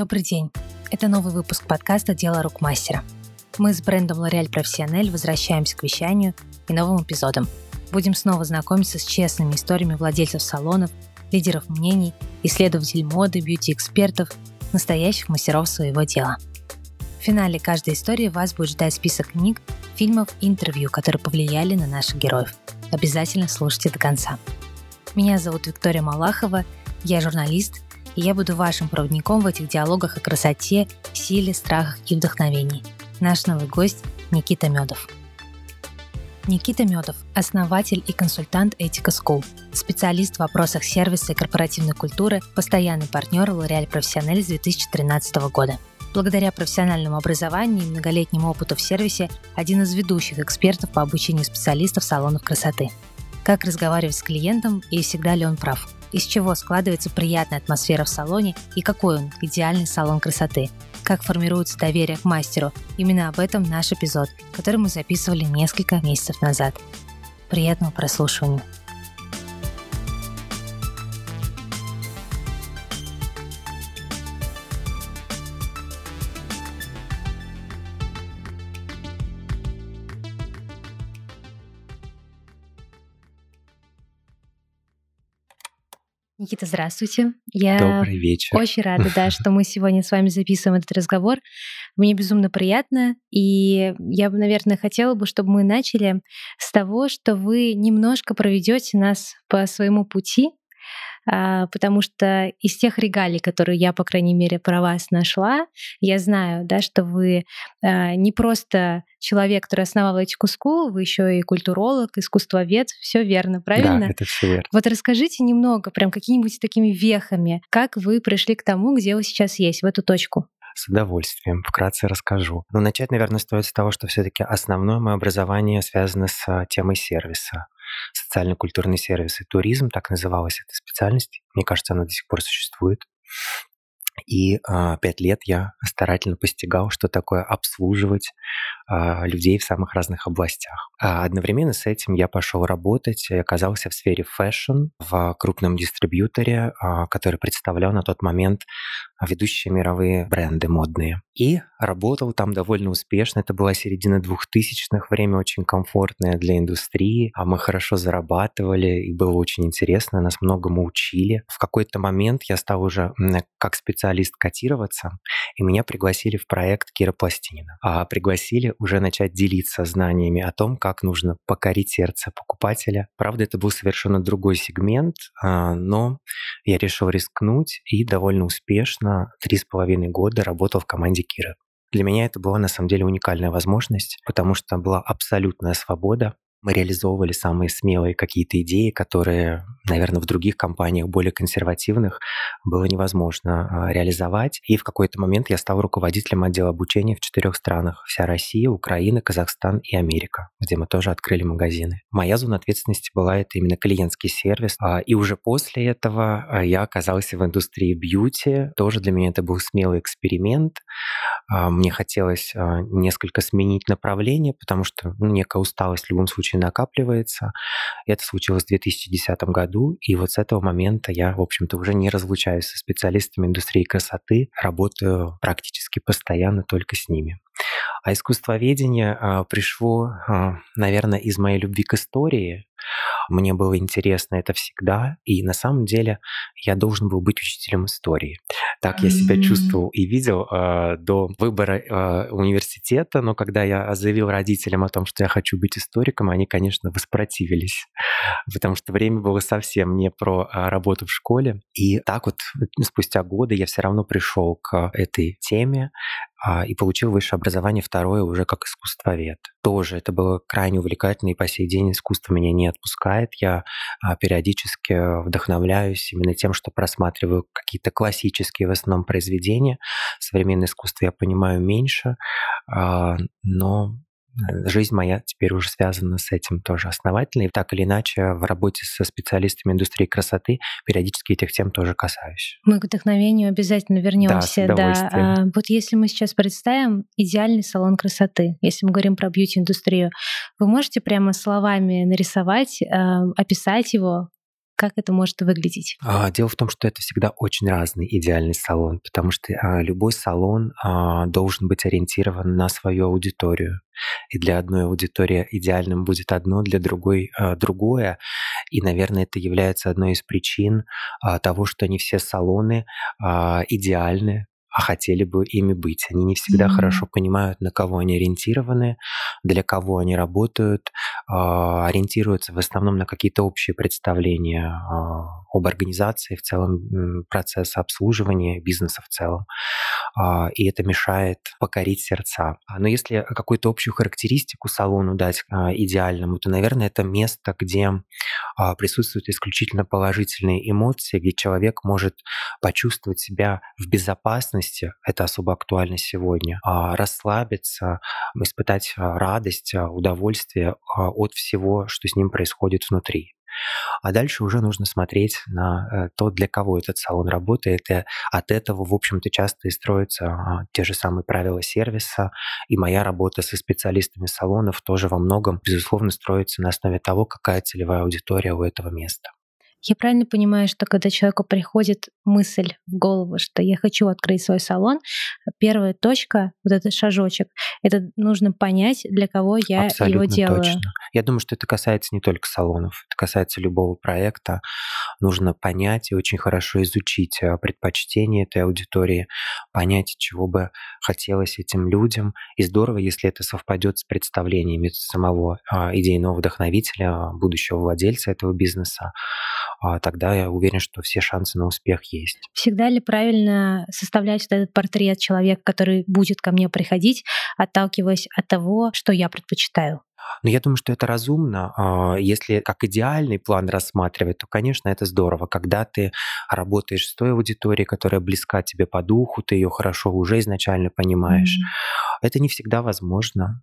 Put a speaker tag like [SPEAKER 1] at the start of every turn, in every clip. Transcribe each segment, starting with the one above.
[SPEAKER 1] Добрый день. Это новый выпуск подкаста «Дело рук мастера». Мы с брендом L'Oréal Professionnel возвращаемся к вещанию и новым эпизодам. Будем снова знакомиться с честными историями владельцев салонов, лидеров мнений, исследователей моды, бьюти-экспертов, настоящих мастеров своего дела. В финале каждой истории вас будет ждать список книг, фильмов и интервью, которые повлияли на наших героев. Обязательно слушайте до конца. Меня зовут Виктория Малахова, я журналист, и я буду вашим проводником в этих диалогах о красоте, силе, страхах и вдохновении. Наш новый гость Никита Медов. Никита Медов – основатель и консультант Этика School, специалист в вопросах сервиса и корпоративной культуры, постоянный партнер L'Oréal Professionnel с 2013 года. Благодаря профессиональному образованию и многолетнему опыту в сервисе один из ведущих экспертов по обучению специалистов салонов красоты – как разговаривать с клиентом и всегда ли он прав, из чего складывается приятная атмосфера в салоне и какой он идеальный салон красоты, как формируется доверие к мастеру. Именно об этом наш эпизод, который мы записывали несколько месяцев назад. Приятного прослушивания. Никита, здравствуйте.
[SPEAKER 2] Я Добрый вечер.
[SPEAKER 1] очень рада, да, что мы сегодня с вами записываем этот разговор. Мне безумно приятно, и я бы, наверное, хотела бы, чтобы мы начали с того, что вы немножко проведете нас по своему пути, потому что из тех регалий, которые я, по крайней мере, про вас нашла, я знаю, да, что вы а, не просто человек, который основал этику School, вы еще и культуролог, искусствовед, все верно, правильно?
[SPEAKER 2] Да, это все верно.
[SPEAKER 1] Вот расскажите немного, прям какими-нибудь такими вехами, как вы пришли к тому, где вы сейчас есть, в эту точку.
[SPEAKER 2] С удовольствием. Вкратце расскажу. Но начать, наверное, стоит с того, что все-таки основное мое образование связано с а, темой сервиса социально-культурный сервис и туризм, так называлась эта специальность. Мне кажется, она до сих пор существует. И а, пять лет я старательно постигал, что такое обслуживать а, людей в самых разных областях. А одновременно с этим я пошел работать оказался в сфере fashion в крупном дистрибьюторе, а, который представлял на тот момент ведущие мировые бренды модные. И работал там довольно успешно. Это была середина двухтысячных, время очень комфортное для индустрии. А мы хорошо зарабатывали, и было очень интересно, нас многому учили. В какой-то момент я стал уже как специалист котироваться, и меня пригласили в проект Кира Пластинина. А пригласили уже начать делиться знаниями о том, как нужно покорить сердце покупателя. Правда, это был совершенно другой сегмент, а, но я решил рискнуть и довольно успешно три с половиной года работал в команде Кира. Для меня это была на самом деле уникальная возможность, потому что была абсолютная свобода мы реализовывали самые смелые какие-то идеи, которые, наверное, в других компаниях более консервативных было невозможно а, реализовать. И в какой-то момент я стал руководителем отдела обучения в четырех странах. Вся Россия, Украина, Казахстан и Америка, где мы тоже открыли магазины. Моя зона ответственности была это именно клиентский сервис. А, и уже после этого а, я оказался в индустрии бьюти. Тоже для меня это был смелый эксперимент. Мне хотелось несколько сменить направление, потому что ну, некая усталость в любом случае случае накапливается. Это случилось в 2010 году, и вот с этого момента я, в общем-то, уже не разлучаюсь со специалистами индустрии красоты, работаю практически постоянно только с ними. А искусствоведение а, пришло, а, наверное, из моей любви к истории. Мне было интересно это всегда, и на самом деле я должен был быть учителем истории. Так я себя чувствовал и видел э, до выбора э, университета, но когда я заявил родителям о том, что я хочу быть историком, они, конечно, воспротивились, потому что время было совсем не про работу в школе. И так вот спустя годы я все равно пришел к этой теме, а, и получил высшее образование второе уже как искусствовед. Тоже это было крайне увлекательно, и по сей день искусство меня не отпускает. Я а, периодически вдохновляюсь именно тем, что просматриваю какие-то классические в основном произведения. Современное искусство я понимаю меньше, а, но жизнь моя теперь уже связана с этим тоже основательно. И так или иначе в работе со специалистами индустрии красоты периодически этих тем тоже касаюсь.
[SPEAKER 1] Мы к вдохновению обязательно вернемся. Да, да. А, вот если мы сейчас представим идеальный салон красоты, если мы говорим про бьюти-индустрию, вы можете прямо словами нарисовать, а, описать его, как это может выглядеть?
[SPEAKER 2] А, дело в том, что это всегда очень разный идеальный салон, потому что а, любой салон а, должен быть ориентирован на свою аудиторию. И для одной аудитории идеальным будет одно, для другой другое. И, наверное, это является одной из причин того, что не все салоны идеальны а хотели бы ими быть. Они не всегда mm-hmm. хорошо понимают, на кого они ориентированы, для кого они работают, э, ориентируются в основном на какие-то общие представления э, об организации, в целом процесса обслуживания бизнеса в целом. Э, и это мешает покорить сердца. Но если какую-то общую характеристику салону дать идеальному, то, наверное, это место, где присутствуют исключительно положительные эмоции, где человек может почувствовать себя в безопасности, безопасности, это особо актуально сегодня, а расслабиться, испытать а, радость, а, удовольствие от всего, что с ним происходит внутри. А дальше уже нужно смотреть на э, то, для кого этот салон работает. И от этого, в общем-то, часто и строятся те же самые правила сервиса. И моя работа со специалистами салонов тоже во многом, безусловно, строится на основе того, какая целевая аудитория у этого места.
[SPEAKER 1] Я правильно понимаю, что когда человеку приходит мысль в голову, что я хочу открыть свой салон, первая точка, вот этот шажочек, это нужно понять, для кого я Абсолютно его делаю. Точно.
[SPEAKER 2] Я думаю, что это касается не только салонов, это касается любого проекта. Нужно понять и очень хорошо изучить э, предпочтения этой аудитории, понять, чего бы хотелось этим людям. И здорово, если это совпадет с представлениями самого а, идейного вдохновителя, будущего владельца этого бизнеса. А тогда я уверен, что все шансы на успех есть.
[SPEAKER 1] Всегда ли правильно составлять вот этот портрет человека, который будет ко мне приходить, отталкиваясь от того, что я предпочитаю?
[SPEAKER 2] Но я думаю, что это разумно. А, если как идеальный план рассматривать, то, конечно, это здорово. Когда ты работаешь с той аудиторией, которая близка тебе по духу, ты ее хорошо уже изначально понимаешь. Mm-hmm. Это не всегда возможно.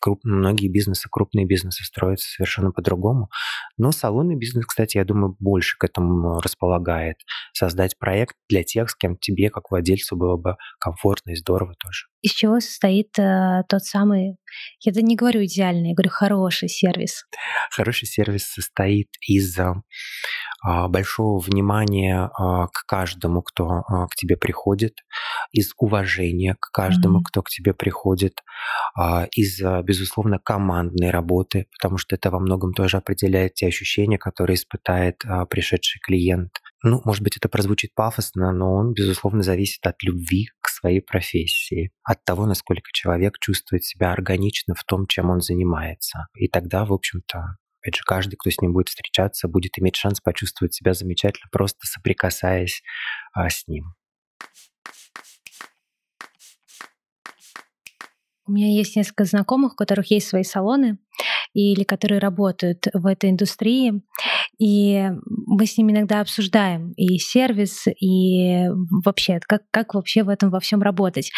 [SPEAKER 2] Круп, многие бизнесы, крупные бизнесы строятся совершенно по-другому. Но салонный бизнес, кстати, я думаю, больше к этому располагает. Создать проект для тех, с кем тебе, как владельцу, было бы комфортно и здорово тоже.
[SPEAKER 1] Из чего состоит э, тот самый, я не говорю идеальный, я говорю хороший сервис?
[SPEAKER 2] Хороший сервис состоит из а, большого внимания а, к каждому, кто а, к тебе приходит, из уважения к каждому, mm-hmm. кто к тебе приходит, из, безусловно, командной работы, потому что это во многом тоже определяет те ощущения, которые испытает пришедший клиент. Ну, может быть, это прозвучит пафосно, но он, безусловно, зависит от любви к своей профессии, от того, насколько человек чувствует себя органично в том, чем он занимается. И тогда, в общем-то, Опять же, каждый, кто с ним будет встречаться, будет иметь шанс почувствовать себя замечательно, просто соприкасаясь а, с ним.
[SPEAKER 1] У меня есть несколько знакомых, у которых есть свои салоны или которые работают в этой индустрии. И мы с ними иногда обсуждаем и сервис, и вообще, как, как вообще в этом во всем работать.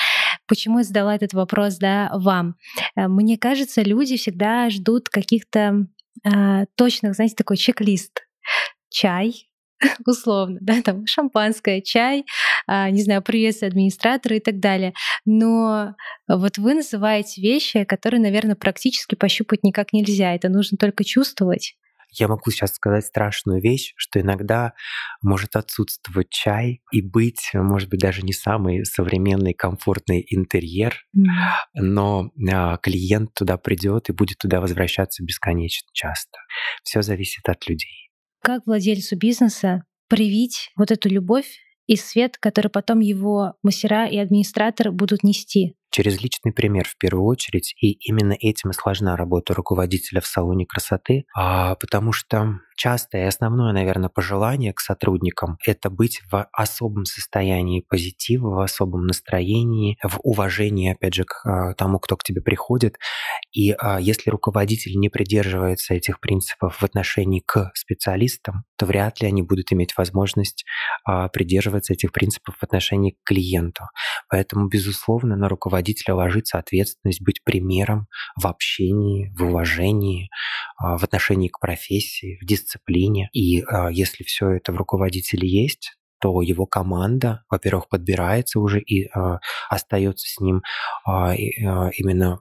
[SPEAKER 1] Почему я задала этот вопрос да, вам? Э, мне кажется, люди всегда ждут каких-то э, точных, знаете, такой чек-лист. Чай, условно, да, там шампанское, чай, а, не знаю, приветствие администратора и так далее. Но вот вы называете вещи, которые, наверное, практически пощупать никак нельзя. Это нужно только чувствовать.
[SPEAKER 2] Я могу сейчас сказать страшную вещь, что иногда может отсутствовать чай и быть, может быть, даже не самый современный комфортный интерьер, mm. но а, клиент туда придет и будет туда возвращаться бесконечно часто. Все зависит от людей.
[SPEAKER 1] Как владельцу бизнеса привить вот эту любовь и свет, который потом его мастера и администратор будут нести?
[SPEAKER 2] Через личный пример в первую очередь, и именно этим и сложна работа руководителя в салоне красоты, а, потому что частое и основное, наверное, пожелание к сотрудникам — это быть в особом состоянии позитива, в особом настроении, в уважении, опять же, к а, тому, кто к тебе приходит. И а, если руководитель не придерживается этих принципов в отношении к специалистам, то вряд ли они будут иметь возможность а, придерживаться этих принципов в отношении к клиенту. Поэтому, безусловно, на руководителя ложится ответственность быть примером в общении, в уважении, в отношении к профессии, в дисциплине дисциплине. И а, если все это в руководителе есть, то его команда, во-первых, подбирается уже и э, остается с ним э, именно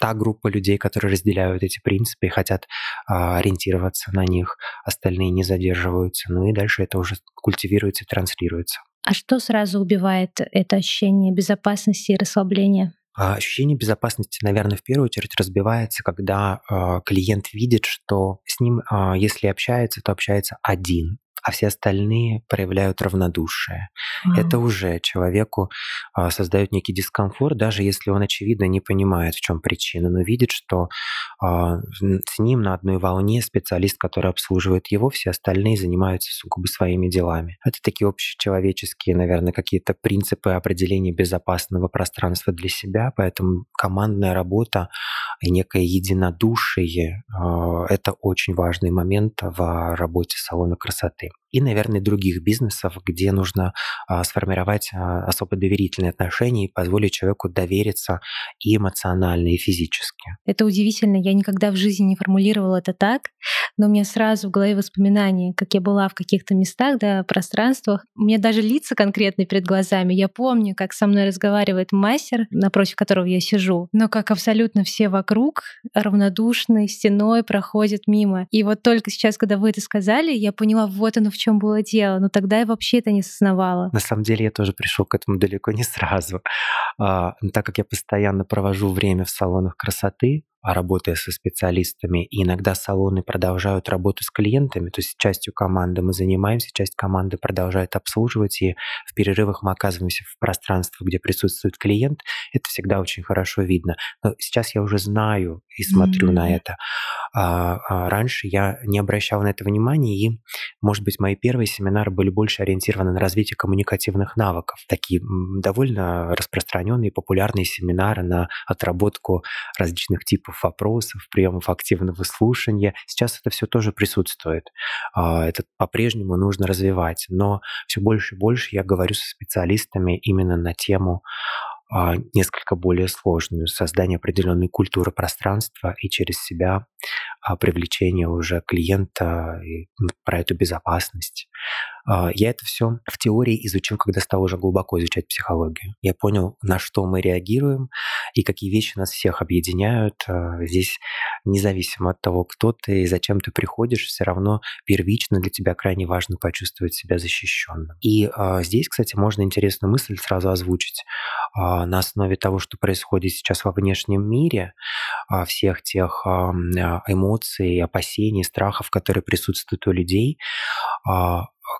[SPEAKER 2] та группа людей, которые разделяют эти принципы и хотят а, ориентироваться на них, остальные не задерживаются. Ну и дальше это уже культивируется и транслируется.
[SPEAKER 1] А что сразу убивает это ощущение безопасности и расслабления?
[SPEAKER 2] А ощущение безопасности, наверное, в первую очередь разбивается, когда э, клиент видит, что с ним, э, если общается, то общается один а все остальные проявляют равнодушие. Mm. Это уже человеку а, создает некий дискомфорт, даже если он, очевидно, не понимает, в чем причина, но видит, что а, с ним на одной волне специалист, который обслуживает его, все остальные занимаются сугубо своими делами. Это такие общечеловеческие, наверное, какие-то принципы определения безопасного пространства для себя, поэтому командная работа некое единодушие а, – это очень важный момент в работе салона красоты и, наверное, других бизнесов, где нужно а, сформировать а, особо доверительные отношения и позволить человеку довериться и эмоционально, и физически.
[SPEAKER 1] Это удивительно. Я никогда в жизни не формулировала это так, но у меня сразу в голове воспоминания, как я была в каких-то местах, да, пространствах. У меня даже лица конкретные перед глазами. Я помню, как со мной разговаривает мастер, напротив которого я сижу, но как абсолютно все вокруг равнодушной стеной проходят мимо. И вот только сейчас, когда вы это сказали, я поняла, вот оно в чем было дело, но тогда я вообще это не осознавала.
[SPEAKER 2] На самом деле я тоже пришел к этому далеко не сразу. А, так как я постоянно провожу время в салонах красоты, а работая со специалистами, и иногда салоны продолжают работу с клиентами, то есть частью команды мы занимаемся, часть команды продолжает обслуживать, и в перерывах мы оказываемся в пространстве, где присутствует клиент, это всегда очень хорошо видно. Но сейчас я уже знаю и смотрю mm-hmm. на это. А, а раньше я не обращал на это внимания, и, может быть, мои первые семинары были больше ориентированы на развитие коммуникативных навыков. Такие довольно распространенные, популярные семинары на отработку различных типов вопросов, приемов активного слушания. Сейчас это все тоже присутствует. А, это по-прежнему нужно развивать. Но все больше и больше я говорю со специалистами именно на тему а, несколько более сложную, создание определенной культуры пространства и через себя а, привлечение уже клиента про эту безопасность. А, я это все в теории изучил, когда стал уже глубоко изучать психологию. Я понял, на что мы реагируем и какие вещи нас всех объединяют. А, здесь независимо от того, кто ты и зачем ты приходишь, все равно первично для тебя крайне важно почувствовать себя защищенным. И а, здесь, кстати, можно интересную мысль сразу озвучить. На основе того, что происходит сейчас во внешнем мире, всех тех эмоций, опасений, страхов, которые присутствуют у людей,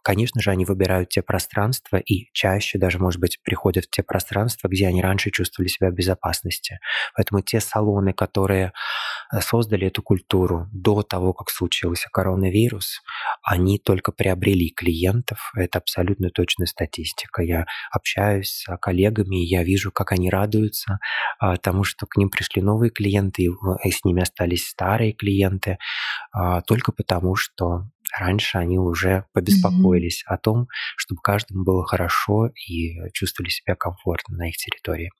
[SPEAKER 2] конечно же, они выбирают те пространства и чаще даже, может быть, приходят в те пространства, где они раньше чувствовали себя в безопасности. Поэтому те салоны, которые э, создали эту культуру до того, как случился коронавирус, они только приобрели клиентов. Это абсолютно точная статистика. Я общаюсь с коллегами, я вижу, как они радуются а, тому, что к ним пришли новые клиенты, и с ними остались старые клиенты, а, только потому, что раньше они уже побеспокоились mm-hmm. о том, чтобы каждому было хорошо и чувствовали себя комфортно на их территории.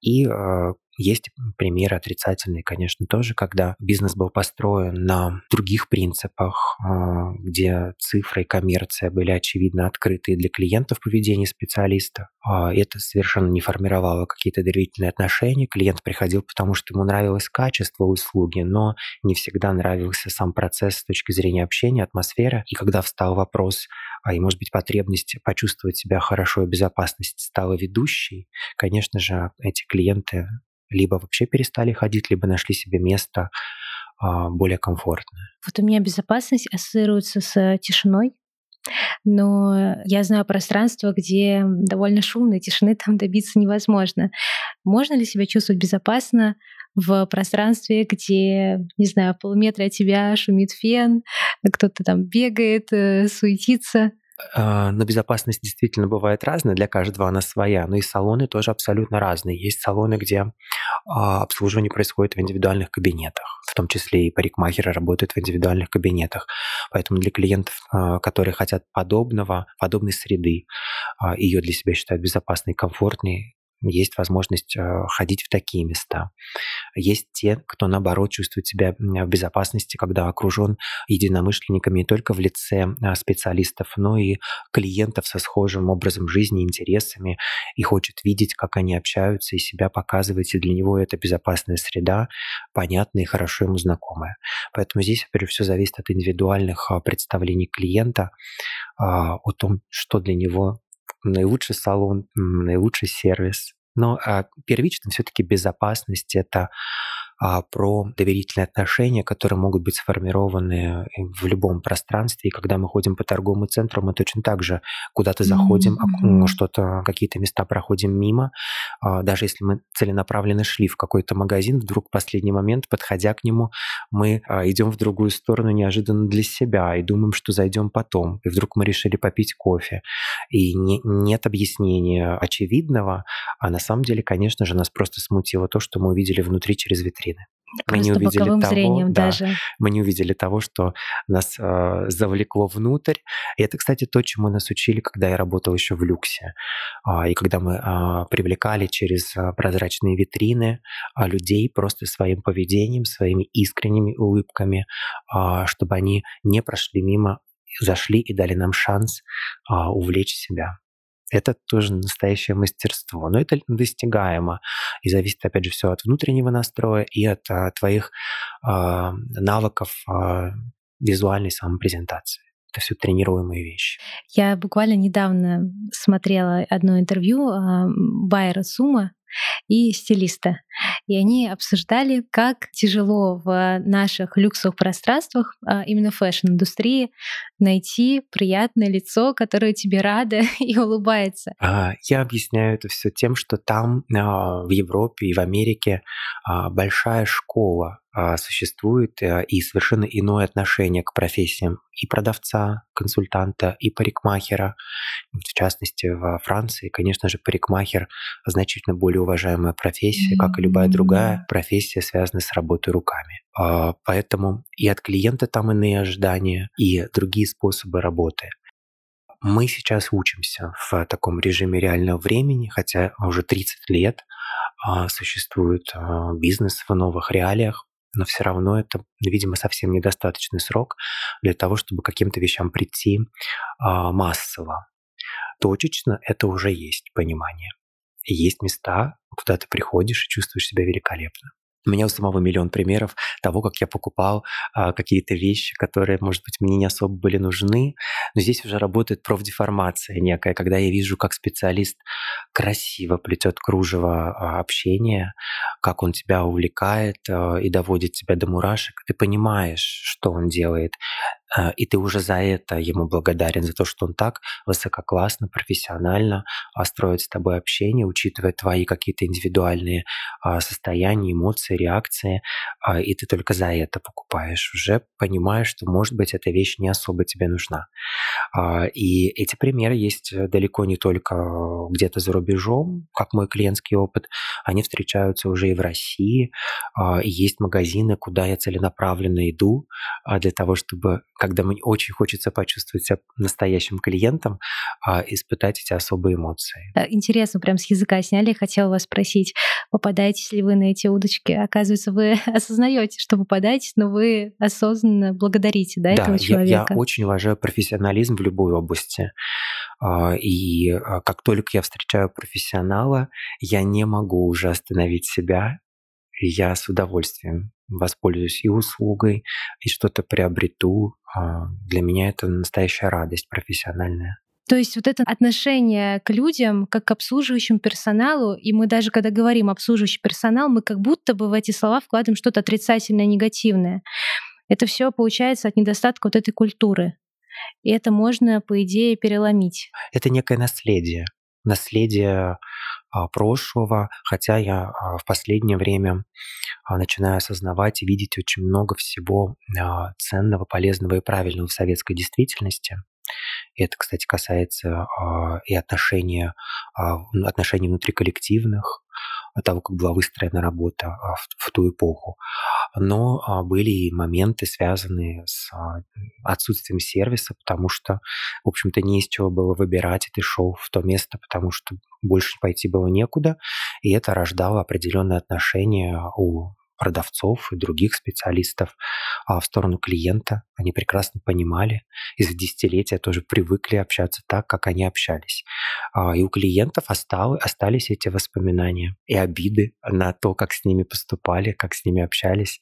[SPEAKER 2] И э, есть примеры отрицательные, конечно, тоже, когда бизнес был построен на других принципах, а, где цифры и коммерция были очевидно открыты для клиентов поведения специалиста. А, это совершенно не формировало какие-то доверительные отношения. Клиент приходил, потому что ему нравилось качество услуги, но не всегда нравился сам процесс с точки зрения общения, атмосферы. И когда встал вопрос, а и, может быть, потребность почувствовать себя хорошо и безопасность стала ведущей, конечно же, эти клиенты либо вообще перестали ходить, либо нашли себе место а, более комфортное.
[SPEAKER 1] Вот у меня безопасность ассоциируется с тишиной, но я знаю пространство, где довольно шумно, тишины там добиться невозможно. Можно ли себя чувствовать безопасно в пространстве, где, не знаю, полметра от тебя шумит фен, кто-то там бегает, э, суетится?
[SPEAKER 2] А, но безопасность действительно бывает разная, для каждого она своя, но и салоны тоже абсолютно разные. Есть салоны, где а, обслуживание происходит в индивидуальных кабинетах, в том числе и парикмахеры работают в индивидуальных кабинетах. Поэтому для клиентов, а, которые хотят подобного, подобной среды, ее для себя считают безопасной и комфортной, есть возможность э, ходить в такие места. Есть те, кто, наоборот, чувствует себя в безопасности, когда окружен единомышленниками не только в лице э, специалистов, но и клиентов со схожим образом жизни, интересами, и хочет видеть, как они общаются и себя показывать, и для него это безопасная среда, понятная и хорошо ему знакомая. Поэтому здесь, опять все зависит от индивидуальных э, представлений клиента, о том, что для него наилучший салон, наилучший сервис. Но а, первично все-таки безопасность это а, про доверительные отношения, которые могут быть сформированы в любом пространстве. И когда мы ходим по торговому центру, мы точно так же куда-то заходим, mm-hmm. что-то, какие-то места проходим мимо. А, даже если мы целенаправленно шли в какой-то магазин, вдруг в последний момент, подходя к нему, мы а, идем в другую сторону неожиданно для себя и думаем, что зайдем потом. И вдруг мы решили попить кофе. И не, нет объяснения очевидного, а на самом деле, конечно же, нас просто смутило то, что мы увидели внутри через витрину витрины.
[SPEAKER 1] Мы не увидели того, зрением да, даже.
[SPEAKER 2] мы не увидели того, что нас э, завлекло внутрь. И это, кстати, то, чему нас учили, когда я работал еще в люксе. Э, и когда мы э, привлекали через э, прозрачные витрины э, людей просто своим поведением, своими искренними улыбками, э, чтобы они не прошли мимо, зашли и дали нам шанс э, увлечь себя. Это тоже настоящее мастерство. Но это достигаемо. И зависит, опять же, все от внутреннего настроя и от а, твоих а, навыков а, визуальной самопрезентации. Это все тренируемые вещи.
[SPEAKER 1] Я буквально недавно смотрела одно интервью Байера ЦУМа, и стилиста. И они обсуждали, как тяжело в наших люксовых пространствах, а, именно fashion-индустрии, найти приятное лицо, которое тебе радо и улыбается.
[SPEAKER 2] А, я объясняю это все тем, что там а, в Европе и в Америке большая школа существует и совершенно иное отношение к профессиям и продавца, консультанта, и парикмахера. В частности, во Франции, конечно же, парикмахер значительно более уважаемая профессия, как и любая другая профессия, связанная с работой руками. А, поэтому и от клиента там иные ожидания, и другие способы работы. Мы сейчас учимся в таком режиме реального времени, хотя уже 30 лет а, существует бизнес в новых реалиях, но все равно это, видимо, совсем недостаточный срок для того, чтобы к каким-то вещам прийти а, массово. Точечно это уже есть понимание. Есть места, куда ты приходишь и чувствуешь себя великолепно. У меня у самого миллион примеров того, как я покупал а, какие-то вещи, которые, может быть, мне не особо были нужны. Но здесь уже работает профдеформация некая, когда я вижу, как специалист красиво плетет кружево а, общения, как он тебя увлекает а, и доводит тебя до мурашек. Ты понимаешь, что он делает. А, и ты уже за это ему благодарен, за то, что он так высококлассно, профессионально а, строит с тобой общение, учитывая твои какие-то индивидуальные а, состояния, эмоции, реакции, и ты только за это покупаешь, уже понимаешь, что, может быть, эта вещь не особо тебе нужна. И эти примеры есть далеко не только где-то за рубежом, как мой клиентский опыт, они встречаются уже и в России, и есть магазины, куда я целенаправленно иду для того, чтобы когда мне очень хочется почувствовать себя настоящим клиентом, а, испытать эти особые эмоции.
[SPEAKER 1] Э, интересно, прям с языка сняли. Хотела вас спросить, попадаетесь ли вы на эти удочки? Оказывается, вы осознаете, что попадаетесь, но вы осознанно благодарите да,
[SPEAKER 2] да,
[SPEAKER 1] этого человека.
[SPEAKER 2] Я, я очень уважаю профессионализм в любой области. А, и а, как только я встречаю профессионала, я не могу уже остановить себя я с удовольствием воспользуюсь и услугой, и что-то приобрету. А, для меня это настоящая радость профессиональная.
[SPEAKER 1] То есть вот это отношение к людям, как к обслуживающему персоналу, и мы даже когда говорим обслуживающий персонал, мы как будто бы в эти слова вкладываем что-то отрицательное, негативное. Это все получается от недостатка вот этой культуры. И это можно, по идее, переломить.
[SPEAKER 2] Это некое наследие. Наследие прошлого, хотя я а, в последнее время а, начинаю осознавать и видеть очень много всего ценного, полезного и правильного в советской действительности. Это, кстати, касается и отношений, отношений внутриколлективных, того, как была выстроена работа в, в ту эпоху. Но были и моменты, связанные с отсутствием сервиса, потому что, в общем-то, не из чего было выбирать, ты шел в то место, потому что больше пойти было некуда, и это рождало определенные отношения у продавцов и других специалистов а в сторону клиента. Они прекрасно понимали, и за десятилетия тоже привыкли общаться так, как они общались. А, и у клиентов осталось, остались эти воспоминания и обиды на то, как с ними поступали, как с ними общались.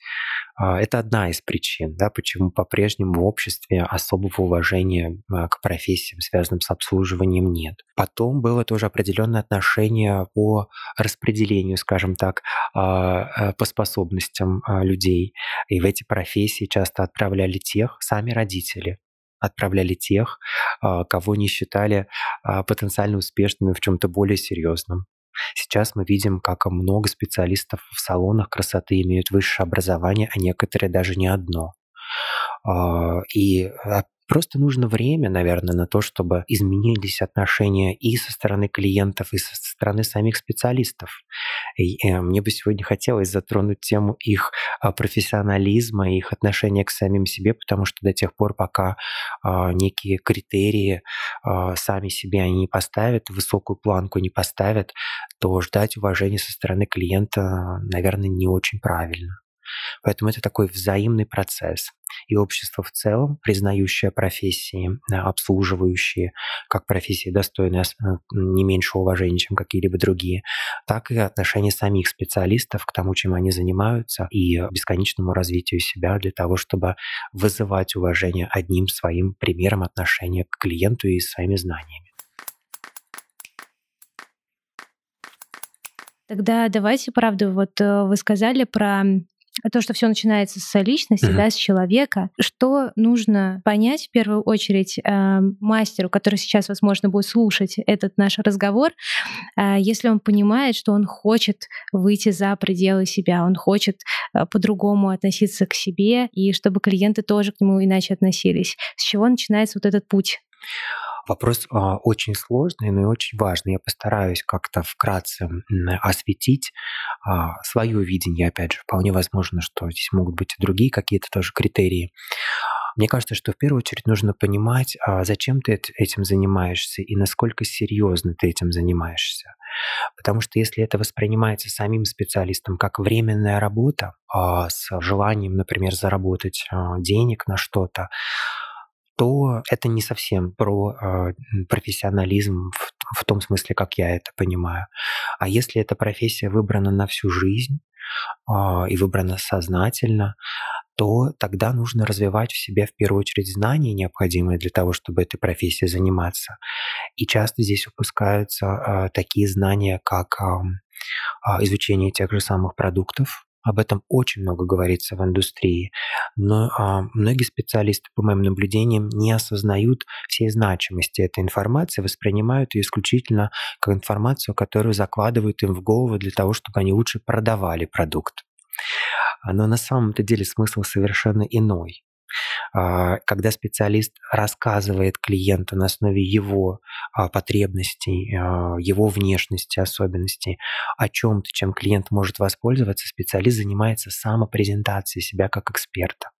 [SPEAKER 2] А, это одна из причин, да, почему по-прежнему в обществе особого уважения а, к профессиям, связанным с обслуживанием, нет. Потом было тоже определенное отношение по распределению, скажем так, по способностям способностям а, людей. И в эти профессии часто отправляли тех, сами родители, отправляли тех, а, кого не считали а, потенциально успешными в чем-то более серьезном. Сейчас мы видим, как много специалистов в салонах красоты имеют высшее образование, а некоторые даже не одно. И Просто нужно время, наверное, на то, чтобы изменились отношения и со стороны клиентов, и со стороны самих специалистов. И э, мне бы сегодня хотелось затронуть тему их а, профессионализма, их отношения к самим себе, потому что до тех пор, пока а, некие критерии а, сами себе они не поставят, высокую планку не поставят, то ждать уважения со стороны клиента, наверное, не очень правильно. Поэтому это такой взаимный процесс. И общество в целом, признающее профессии, обслуживающие, как профессии достойные э, не меньше уважения, чем какие-либо другие, так и отношение самих специалистов к тому, чем они занимаются, и бесконечному развитию себя для того, чтобы вызывать уважение одним своим примером отношения к клиенту и своими знаниями.
[SPEAKER 1] Тогда давайте, правда, вот э, вы сказали про то, что все начинается с личности, mm-hmm. да, с человека. Что нужно понять в первую очередь э, мастеру, который сейчас, возможно, будет слушать этот наш разговор, э, если он понимает, что он хочет выйти за пределы себя, он хочет э, по-другому относиться к себе, и чтобы клиенты тоже к нему иначе относились. С чего начинается вот этот путь?
[SPEAKER 2] Вопрос а, очень сложный, но и очень важный. Я постараюсь как-то вкратце осветить а, свое видение. Опять же, вполне возможно, что здесь могут быть и другие какие-то тоже критерии. Мне кажется, что в первую очередь нужно понимать, а, зачем ты этим занимаешься и насколько серьезно ты этим занимаешься. Потому что если это воспринимается самим специалистом как временная работа с желанием, например, заработать денег на что-то, то это не совсем про э, профессионализм в, в том смысле, как я это понимаю. А если эта профессия выбрана на всю жизнь э, и выбрана сознательно, то тогда нужно развивать в себе в первую очередь знания, необходимые для того, чтобы этой профессией заниматься. И часто здесь упускаются э, такие знания, как э, изучение тех же самых продуктов, об этом очень много говорится в индустрии, но а, многие специалисты, по моим наблюдениям, не осознают всей значимости этой информации, воспринимают ее исключительно как информацию, которую закладывают им в голову для того, чтобы они лучше продавали продукт. Но на самом-то деле смысл совершенно иной. А, когда специалист рассказывает клиенту на основе его а, потребностей, а, его внешности, особенностей о чем-то, чем клиент может воспользоваться, специалист занимается самопрезентацией себя как эксперта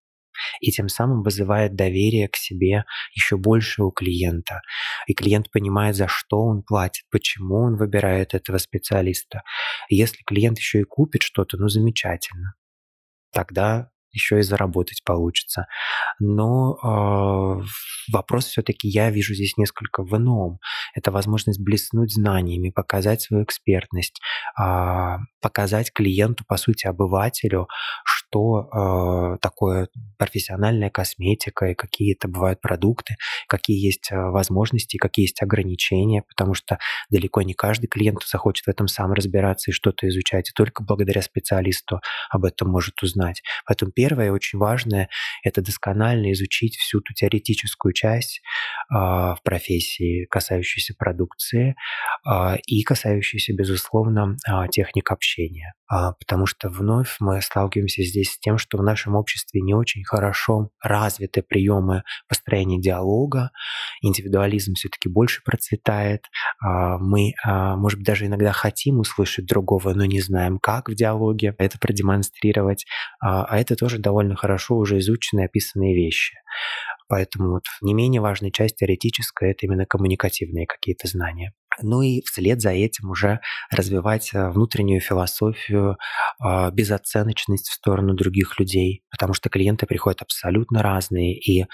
[SPEAKER 2] и тем самым вызывает доверие к себе еще больше у клиента. И клиент понимает, за что он платит, почему он выбирает этого специалиста. Если клиент еще и купит что-то, ну замечательно. Тогда еще и заработать получится. Но э, вопрос все-таки я вижу здесь несколько в ином. Это возможность блеснуть знаниями, показать свою экспертность, э, показать клиенту, по сути, обывателю, что э, такое профессиональная косметика и какие это бывают продукты, какие есть э, возможности, какие есть ограничения, потому что далеко не каждый клиент захочет в этом сам разбираться и что-то изучать, и только благодаря специалисту об этом может узнать. Поэтому первое, очень важное, это досконально изучить всю ту теоретическую часть э, в профессии, касающуюся продукции э, и касающуюся, безусловно, э, техник общения. А, потому что вновь мы сталкиваемся здесь с тем, что в нашем обществе не очень хорошо развиты приемы построения диалога, индивидуализм все-таки больше процветает, а, мы, а, может быть, даже иногда хотим услышать другого, но не знаем, как в диалоге это продемонстрировать, а это тоже довольно хорошо уже изученные, описанные вещи. Поэтому вот не менее важная часть теоретическая – это именно коммуникативные какие-то знания. Ну и вслед за этим уже развивать э, внутреннюю философию, а, безоценочность в сторону других людей, потому что клиенты приходят абсолютно разные, и э,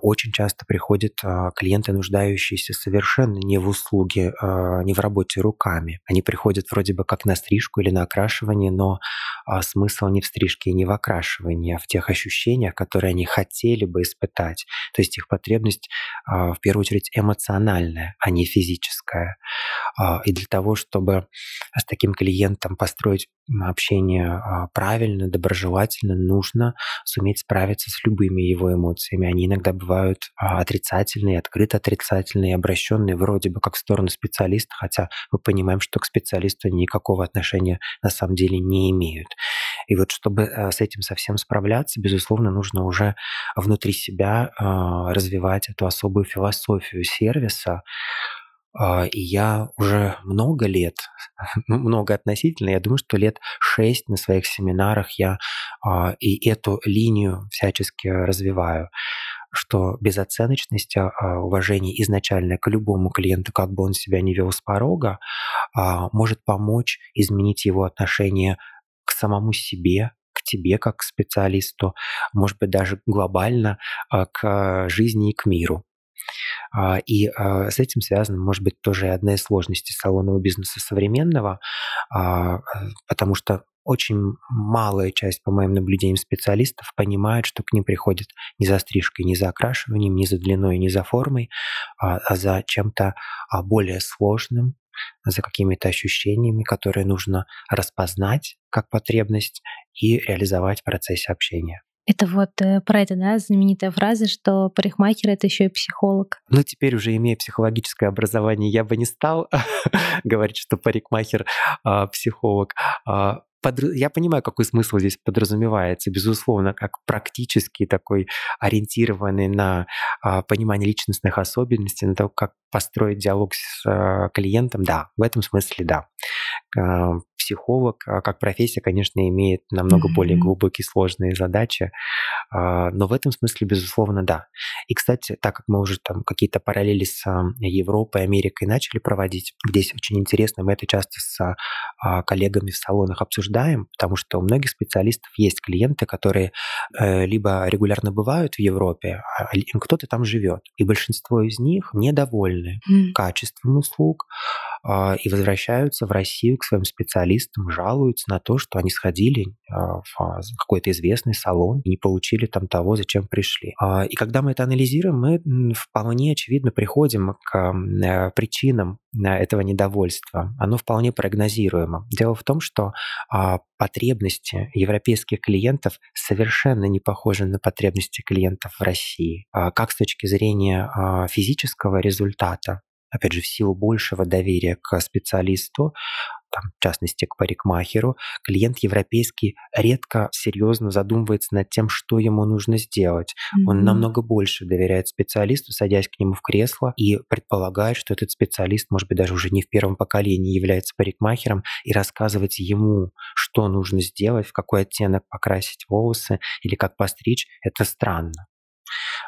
[SPEAKER 2] очень часто приходят а, клиенты, нуждающиеся совершенно не в услуге, а, не в работе руками. Они приходят вроде бы как на стрижку или на окрашивание, но смысл не в стрижке и не в окрашивании, а в тех ощущениях, которые они хотели бы испытать. То есть их потребность в первую очередь эмоциональная, а не физическая такая. А, и для того, чтобы с таким клиентом построить общение а, правильно, доброжелательно, нужно суметь справиться с любыми его эмоциями. Они иногда бывают а, отрицательные, открыто отрицательные, обращенные вроде бы как в сторону специалиста, хотя мы понимаем, что к специалисту никакого отношения на самом деле не имеют. И вот чтобы с этим совсем справляться, безусловно, нужно уже внутри себя развивать эту особую философию сервиса, и я уже много лет, ну, много относительно, я думаю, что лет шесть на своих семинарах я а, и эту линию всячески развиваю что безоценочность, а, уважение изначально к любому клиенту, как бы он себя не вел с порога, может помочь изменить его отношение к самому себе, к тебе как к специалисту, может быть, даже глобально к жизни и к миру. А, и а, с этим связана, может быть, тоже одна из сложностей салонного бизнеса современного, а, потому что очень малая часть, по моим наблюдениям, специалистов понимает, что к ним приходят не за стрижкой, не за окрашиванием, не за длиной, не за формой, а за чем-то более сложным, за какими-то ощущениями, которые нужно распознать как потребность и реализовать в процессе общения.
[SPEAKER 1] Это вот э, про это, да, знаменитая фраза, что парикмахер — это еще и психолог.
[SPEAKER 2] Ну, теперь уже имея психологическое образование, я бы не стал говорить, что парикмахер а, психолог. А, я понимаю, какой смысл здесь подразумевается, безусловно, как практически такой ориентированный на а, понимание личностных особенностей, на то, как построить диалог с а, клиентом, да, в этом смысле да. А, психолог а, как профессия, конечно, имеет намного mm-hmm. более глубокие сложные задачи, а, но в этом смысле, безусловно, да. И, кстати, так как мы уже там какие-то параллели с Европой, Америкой начали проводить, здесь очень интересно, мы это часто с коллегами в салонах обсуждаем, потому что у многих специалистов есть клиенты, которые э, либо регулярно бывают в Европе, а кто-то там живет, и большинство из них недовольны mm. качеством услуг, а, и возвращаются в Россию к своим специалистам, жалуются на то, что они сходили а, в а, какой-то известный салон и не получили там того, зачем пришли. И когда мы это анализируем, мы вполне очевидно приходим к э, причинам э, этого недовольства. Оно вполне прогнозируемо. Дело в том, что потребности европейских клиентов совершенно не похожи на потребности клиентов в России. Как с точки зрения физического результата, опять же, в силу большего доверия к специалисту, там, в частности, к парикмахеру, клиент европейский редко серьезно задумывается над тем, что ему нужно сделать. Mm-hmm. Он намного больше доверяет специалисту, садясь к нему в кресло и предполагает, что этот специалист, может быть, даже уже не в первом поколении является парикмахером, и рассказывать ему, что нужно сделать, в какой оттенок покрасить волосы или как постричь, это странно.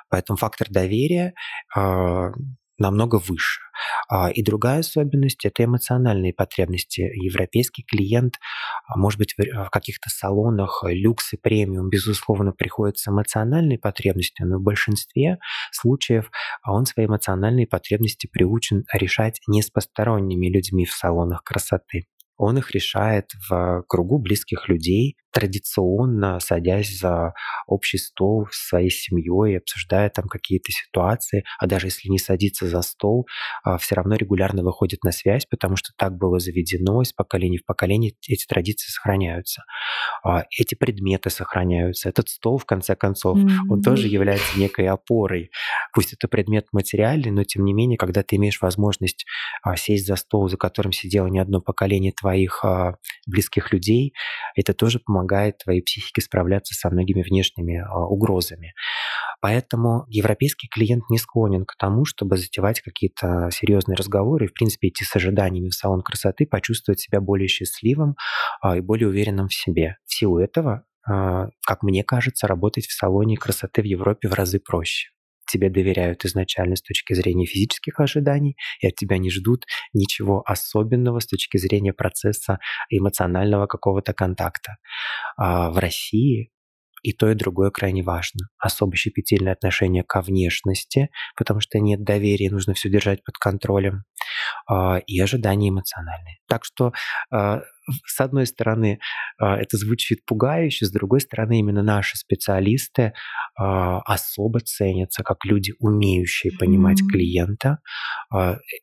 [SPEAKER 2] Поэтому фактор доверия а, намного выше. А, и другая особенность – это эмоциональные потребности. Европейский клиент, а, может быть, в каких-то салонах люкс и премиум, безусловно, приходит с эмоциональной потребностью, но в большинстве случаев он свои эмоциональные потребности приучен решать не с посторонними людьми в салонах красоты. Он их решает в кругу близких людей, традиционно, садясь за общий стол с своей семьей, обсуждая там какие-то ситуации, а даже если не садиться за стол, а, все равно регулярно выходит на связь, потому что так было заведено, из поколения в поколение эти традиции сохраняются. А, эти предметы сохраняются. Этот стол, в конце концов, mm-hmm. он тоже является некой опорой. Пусть это предмет материальный, но тем не менее, когда ты имеешь возможность а, сесть за стол, за которым сидело не одно поколение твоих близких людей, это тоже помогает твоей психике справляться со многими внешними угрозами. Поэтому европейский клиент не склонен к тому, чтобы затевать какие-то серьезные разговоры и, в принципе, идти с ожиданиями в салон красоты, почувствовать себя более счастливым а, и более уверенным в себе. В силу этого, а, как мне кажется, работать в салоне красоты в Европе в разы проще тебе доверяют изначально с точки зрения физических ожиданий, и от тебя не ждут ничего особенного с точки зрения процесса эмоционального какого-то контакта. А в России и то, и другое крайне важно. Особо щепетильное отношение ко внешности, потому что нет доверия, нужно все держать под контролем, а, и ожидания эмоциональные. Так что а, с одной стороны, а, это звучит пугающе, с другой стороны, именно наши специалисты особо ценятся как люди, умеющие понимать mm-hmm. клиента,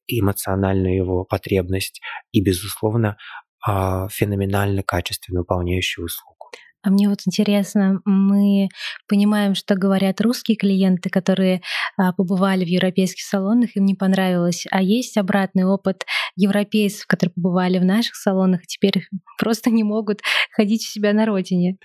[SPEAKER 2] эмоциональную его потребность и, безусловно, феноменально качественно выполняющие услугу.
[SPEAKER 1] А мне вот интересно, мы понимаем, что говорят русские клиенты, которые а, побывали в европейских салонах, им не понравилось. А есть обратный опыт европейцев, которые побывали в наших салонах, теперь просто не могут ходить у себя на родине.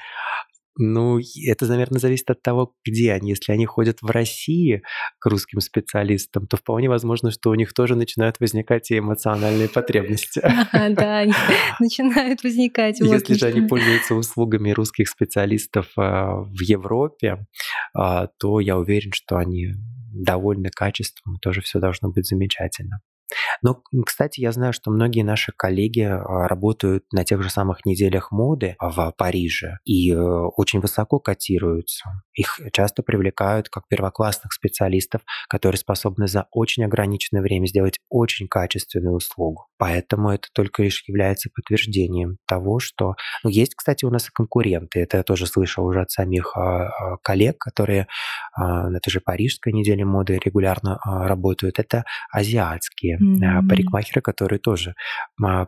[SPEAKER 2] Ну, это, наверное, зависит от того, где они. Если они ходят в России к русским специалистам, то вполне возможно, что у них тоже начинают возникать и эмоциональные потребности.
[SPEAKER 1] Да, начинают возникать.
[SPEAKER 2] Если же они пользуются услугами русских специалистов а, в Европе, а, то я уверен, что они довольны качеством, тоже все должно быть замечательно. Но, кстати, я знаю, что многие наши коллеги а, работают на тех же самых неделях моды в Париже и э, очень высоко котируются. Их часто привлекают как первоклассных специалистов, которые способны за очень ограниченное время сделать очень качественную услугу. Поэтому это только лишь является подтверждением того, что... Ну, есть, кстати, у нас и конкуренты. Это я тоже слышал уже от самих а, коллег, которые на той же парижской неделе моды регулярно а, работают. Это азиатские mm-hmm. парикмахеры, которые тоже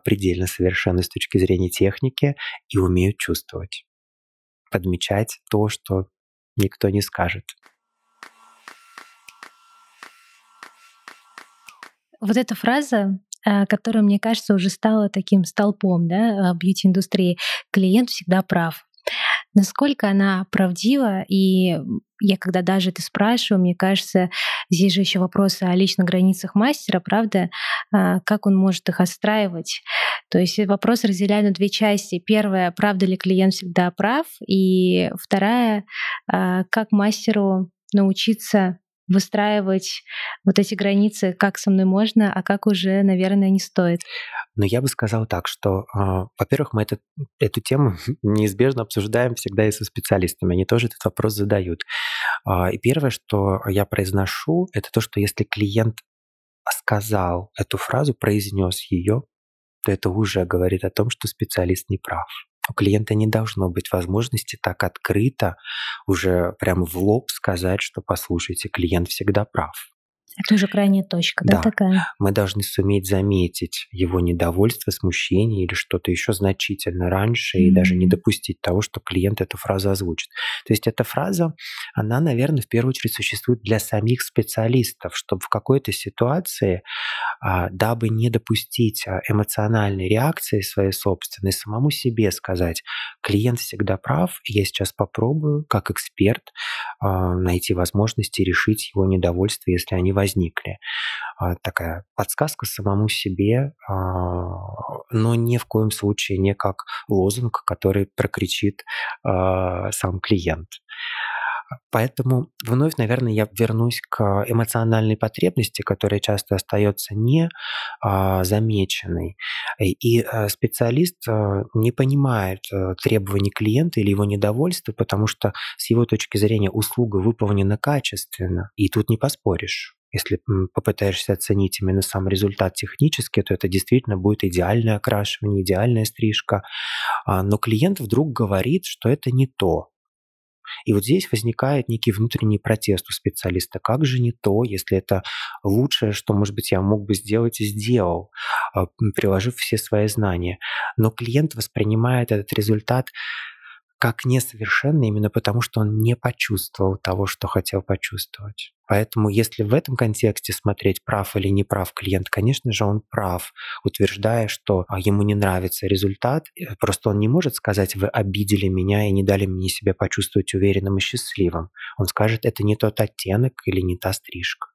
[SPEAKER 2] предельно совершенны с точки зрения техники и умеют чувствовать, подмечать то, что никто не скажет.
[SPEAKER 1] Вот эта фраза, э, которая, мне кажется, уже стала таким столпом да, бьюти-индустрии. Клиент всегда прав насколько она правдива. И я когда даже это спрашиваю, мне кажется, здесь же еще вопросы о личных границах мастера, правда, а, как он может их отстраивать. То есть вопрос разделяю на две части. Первая, правда ли клиент всегда прав? И вторая, а, как мастеру научиться выстраивать вот эти границы, как со мной можно, а как уже, наверное, не стоит.
[SPEAKER 2] Но я бы сказал так, что, э, во-первых, мы этот, эту тему неизбежно обсуждаем всегда и со специалистами. Они тоже этот вопрос задают. Э, и первое, что я произношу, это то, что если клиент сказал эту фразу, произнес ее, то это уже говорит о том, что специалист не прав. У клиента не должно быть возможности так открыто уже прямо в лоб сказать, что послушайте, клиент всегда прав.
[SPEAKER 1] Это уже крайняя точка, да, да, такая?
[SPEAKER 2] Мы должны суметь заметить его недовольство, смущение или что-то еще значительно раньше mm-hmm. и даже не допустить того, что клиент эту фразу озвучит. То есть эта фраза, она, наверное, в первую очередь существует для самих специалистов, чтобы в какой-то ситуации, а, дабы не допустить а, эмоциональной реакции своей собственной, самому себе сказать, клиент всегда прав, я сейчас попробую, как эксперт, а, найти возможности решить его недовольство, если они возникнут возникли. А, такая подсказка самому себе, а, но ни в коем случае не как лозунг, который прокричит а, сам клиент. Поэтому вновь, наверное, я вернусь к эмоциональной потребности, которая часто остается не замеченной. И специалист не понимает а, требований клиента или его недовольства, потому что с его точки зрения услуга выполнена качественно, и тут не поспоришь Если попытаешься оценить именно сам результат технически, то это действительно будет идеальное окрашивание, идеальная стрижка. А, но клиент вдруг говорит, что это не то. И вот здесь возникает некий внутренний протест у специалиста. Как же не то, если это лучшее, что, может быть, я мог бы сделать и сделал, а, приложив все свои знания. Но клиент воспринимает этот результат как несовершенный именно потому, что он не почувствовал того, что хотел почувствовать. Поэтому если в этом контексте смотреть, прав или не прав клиент, конечно же, он прав, утверждая, что а, ему не нравится результат. Э, просто он не может сказать, вы обидели меня и не дали мне себя почувствовать уверенным и счастливым. Он скажет, это не тот оттенок или не та стрижка.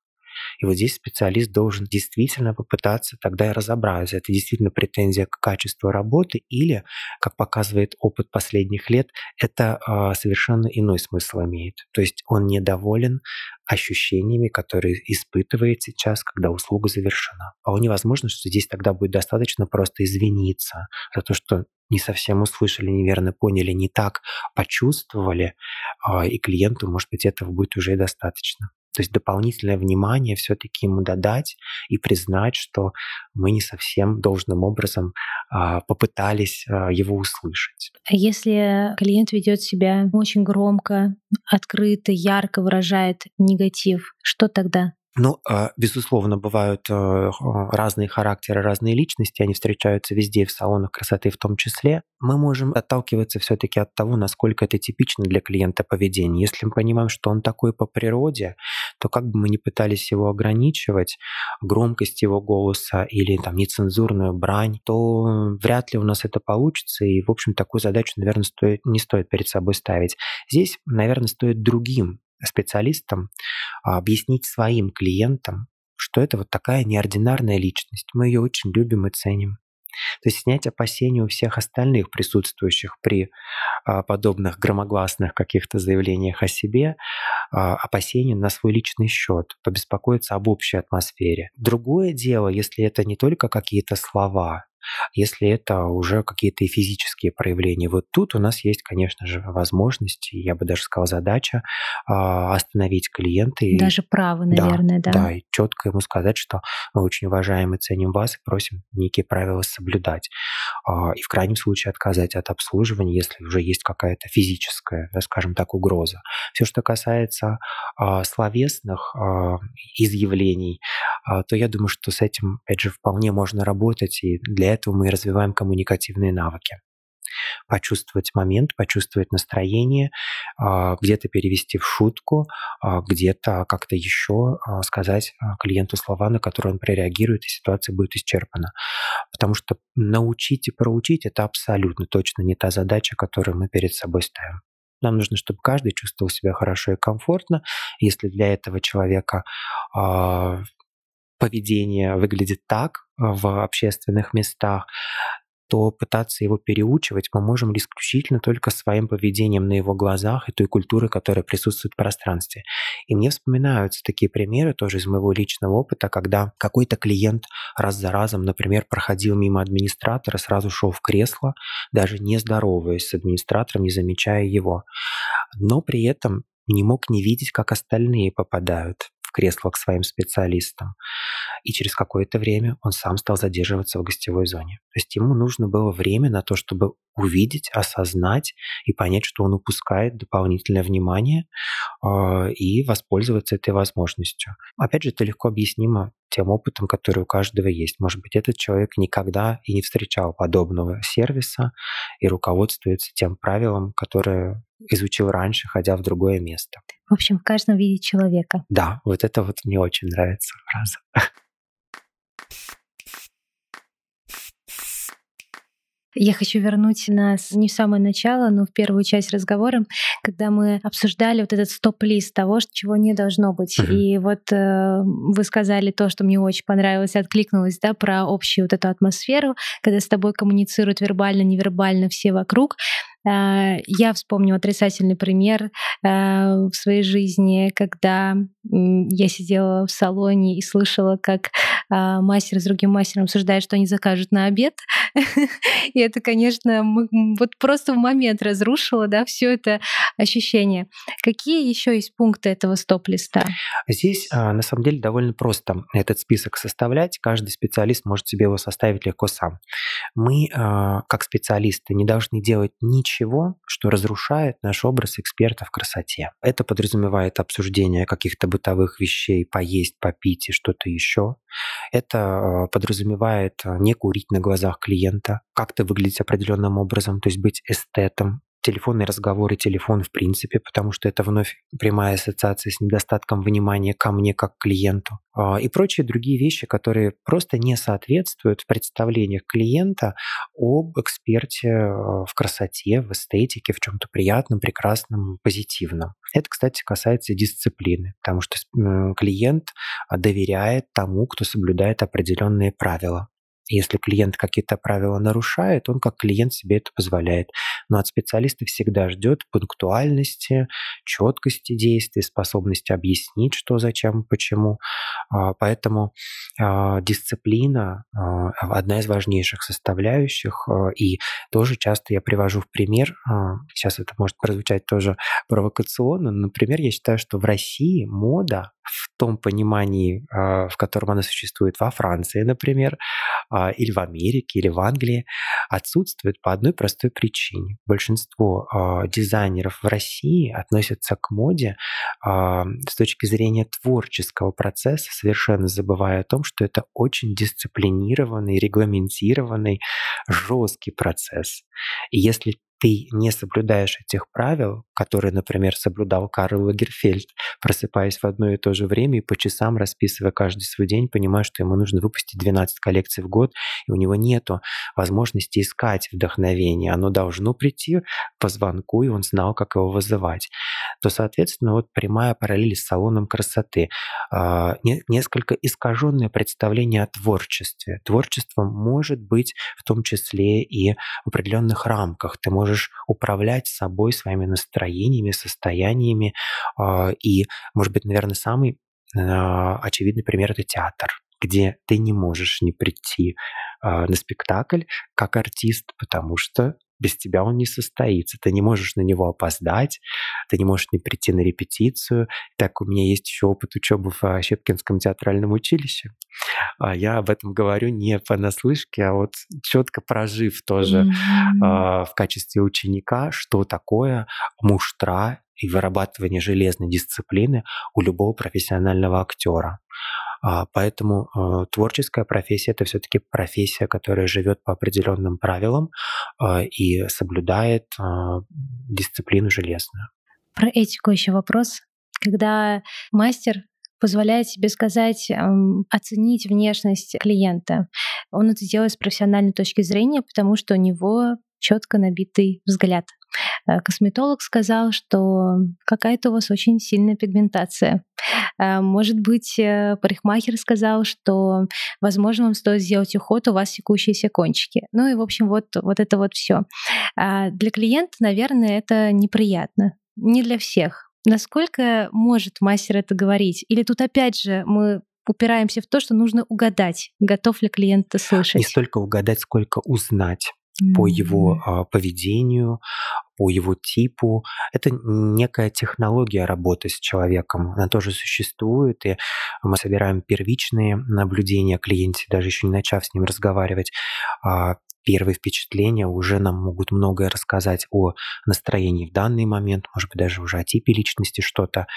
[SPEAKER 2] И вот здесь специалист должен действительно попытаться тогда и разобраться, это действительно претензия к качеству работы или, как показывает опыт последних лет, это э, совершенно иной смысл имеет. То есть он недоволен ощущениями, которые испытывает сейчас, когда услуга завершена. Вполне возможно, что здесь тогда будет достаточно просто извиниться за то, что не совсем услышали, неверно поняли, не так почувствовали, а, и клиенту, может быть, этого будет уже достаточно. То есть дополнительное внимание все-таки ему додать и признать, что мы не совсем должным образом а, попытались а, его услышать.
[SPEAKER 1] А если клиент ведет себя очень громко, открыто, ярко выражает негатив, что тогда?
[SPEAKER 2] Ну, а, безусловно, бывают э, а, разные характеры, разные личности, они встречаются везде, в салонах красоты в том числе. Мы можем отталкиваться все-таки от того, насколько это типично для клиента поведение. Если мы понимаем, что он такой по природе, то как бы мы ни пытались его ограничивать, громкость его голоса или там нецензурную брань, то вряд ли у нас это получится, и, в общем, такую задачу, наверное, стоит, не стоит перед собой ставить. Здесь, наверное, стоит другим специалистам а, объяснить своим клиентам, что это вот такая неординарная личность. Мы ее очень любим и ценим. То есть снять опасения у всех остальных присутствующих при а, подобных громогласных каких-то заявлениях о себе, а, опасения на свой личный счет, побеспокоиться об общей атмосфере. Другое дело, если это не только какие-то слова, если это уже какие-то физические проявления. Вот тут у нас есть, конечно же, возможность, я бы даже сказал, задача а, остановить клиента.
[SPEAKER 1] Даже право, наверное, да.
[SPEAKER 2] Да, да и четко ему сказать, что мы очень уважаем и ценим вас и просим некие правила соблюдать. А, и в крайнем случае отказать от обслуживания, если уже есть какая-то физическая, скажем так, угроза. Все, что касается а, словесных изъявлений, то я думаю, что с этим, опять же, вполне можно работать, и для этого мы развиваем коммуникативные навыки почувствовать момент, почувствовать настроение, а, где-то перевести в шутку, а, где-то как-то еще а, сказать клиенту слова, на которые он прореагирует, и ситуация будет исчерпана. Потому что научить и проучить – это абсолютно точно не та задача, которую мы перед собой ставим. Нам нужно, чтобы каждый чувствовал себя хорошо и комфортно. Если для этого человека поведение выглядит так в общественных местах, то пытаться его переучивать мы можем исключительно только своим поведением на его глазах и той культуры, которая присутствует в пространстве. И мне вспоминаются такие примеры тоже из моего личного опыта, когда какой-то клиент раз за разом, например, проходил мимо администратора, сразу шел в кресло, даже не здороваясь с администратором, не замечая его. Но при этом не мог не видеть, как остальные попадают в кресло к своим специалистам. И через какое-то время он сам стал задерживаться в гостевой зоне. То есть ему нужно было время на то, чтобы увидеть, осознать и понять, что он упускает дополнительное внимание э, и воспользоваться этой возможностью. Опять же, это легко объяснимо тем опытом, который у каждого есть. Может быть, этот человек никогда и не встречал подобного сервиса и руководствуется тем правилом, которое изучил раньше, ходя в другое место.
[SPEAKER 1] В общем, в каждом виде человека.
[SPEAKER 2] Да, вот это вот мне очень нравится фраза.
[SPEAKER 1] Я хочу вернуть нас не в самое начало, но в первую часть разговора, когда мы обсуждали вот этот стоп-лист того, чего не должно быть. Mm-hmm. И вот э, вы сказали то, что мне очень понравилось, откликнулось, да, про общую вот эту атмосферу, когда с тобой коммуницируют вербально, невербально все вокруг. Э, я вспомню отрицательный пример э, в своей жизни, когда я сидела в салоне и слышала, как э, мастер с другим мастером обсуждает, что они закажут на обед. И это, конечно, вот просто в момент разрушило, да, все это ощущение. Какие еще есть пункты этого стоп-листа?
[SPEAKER 2] Здесь, а, на самом деле, довольно просто этот список составлять. Каждый специалист может себе его составить легко сам. Мы, а, как специалисты, не должны делать ничего, что разрушает наш образ эксперта в красоте. Это подразумевает обсуждение каких-то бытовых вещей, поесть, попить и что-то еще. Это а, подразумевает не курить на глазах клиента, как-то выглядеть определенным образом, то есть быть эстетом, телефонные разговоры, телефон в принципе, потому что это вновь прямая ассоциация с недостатком внимания ко мне как клиенту. А, и прочие другие вещи, которые просто не соответствуют представлениях клиента об эксперте а, в красоте, в эстетике, в чем-то приятном, прекрасном, позитивном. Это, кстати, касается дисциплины, потому что клиент доверяет тому, кто соблюдает определенные правила. Если клиент какие-то правила нарушает, он как клиент себе это позволяет. Но от специалиста всегда ждет пунктуальности, четкости действий, способности объяснить, что, зачем, почему. А, поэтому а, дисциплина а, одна из важнейших составляющих. И тоже часто я привожу в пример, сейчас это может прозвучать тоже провокационно, например, я считаю, что в России мода в том понимании, а, в котором она существует во Франции, например, а, или в Америке, или в Англии, отсутствует по одной простой причине. Большинство а, дизайнеров в России относятся к моде с точки зрения творческого процесса, совершенно забывая о том, что это очень дисциплинированный, регламентированный, жесткий процесс. И если ты не соблюдаешь этих правил, которые, например, соблюдал Карл Лагерфельд, просыпаясь в одно и то же время и по часам расписывая каждый свой день, понимая, что ему нужно выпустить 12 коллекций в год, и у него нет возможности искать вдохновение. Оно должно прийти по звонку, и он знал, как его вызывать. То, соответственно, вот прямая параллель с салоном красоты. А, несколько искаженное представление о творчестве. Творчество может быть в том числе и в определенных рамках. Ты можешь можешь управлять собой, своими настроениями, состояниями. А, и, может быть, наверное, самый а, очевидный пример — это театр где ты не можешь не прийти а, на спектакль как артист, потому что без тебя он не состоится. Ты не можешь на него опоздать, ты не можешь не прийти на репетицию. Так, у меня есть еще опыт учебы в а, Щепкинском театральном училище. А я об этом говорю не понаслышке, а вот четко прожив тоже mm-hmm. в качестве ученика, что такое муштра и вырабатывание железной дисциплины у любого профессионального актера. А, поэтому а, творческая профессия это все-таки профессия, которая живет по определенным правилам а, и соблюдает дисциплину железную.
[SPEAKER 1] Про этику еще вопрос. Когда мастер позволяет себе сказать, эм, оценить внешность клиента. Он это делает с профессиональной точки зрения, потому что у него четко набитый взгляд. Э, косметолог сказал, что какая-то у вас очень сильная пигментация. Э, может быть, э, парикмахер сказал, что, возможно, вам стоит сделать уход, у вас секущиеся кончики. Ну и, в общем, вот, вот это вот все. А для клиента, наверное, это неприятно. Не для всех. Насколько может мастер это говорить? Или тут опять же мы упираемся в то, что нужно угадать, готов ли клиент это слышать.
[SPEAKER 2] Не столько угадать, сколько узнать по его а, поведению, по его типу. Это некая технология работы с человеком. Она тоже существует, и мы собираем первичные наблюдения о клиенте, даже еще не начав с ним разговаривать, а, первые впечатления уже нам могут многое рассказать о настроении в данный момент, может быть, даже уже о типе личности что-то.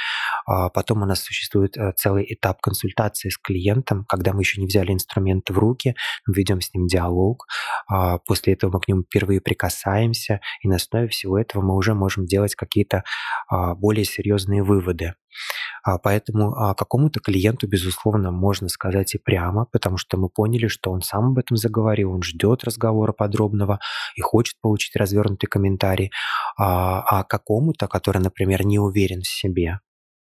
[SPEAKER 2] А потом у нас существует э, целый этап консультации с клиентом, когда мы еще не взяли инструмент в руки, ведем с ним диалог, а после этого мы к нему впервые прикасаемся, и на основе всего этого мы уже можем делать какие-то а, более серьезные выводы. А, поэтому а, какому-то клиенту, безусловно, можно сказать и прямо, потому что мы поняли, что он сам об этом заговорил, он ждет разговора подробного и хочет получить развернутый комментарий. А, а какому-то, который, например, не уверен в себе,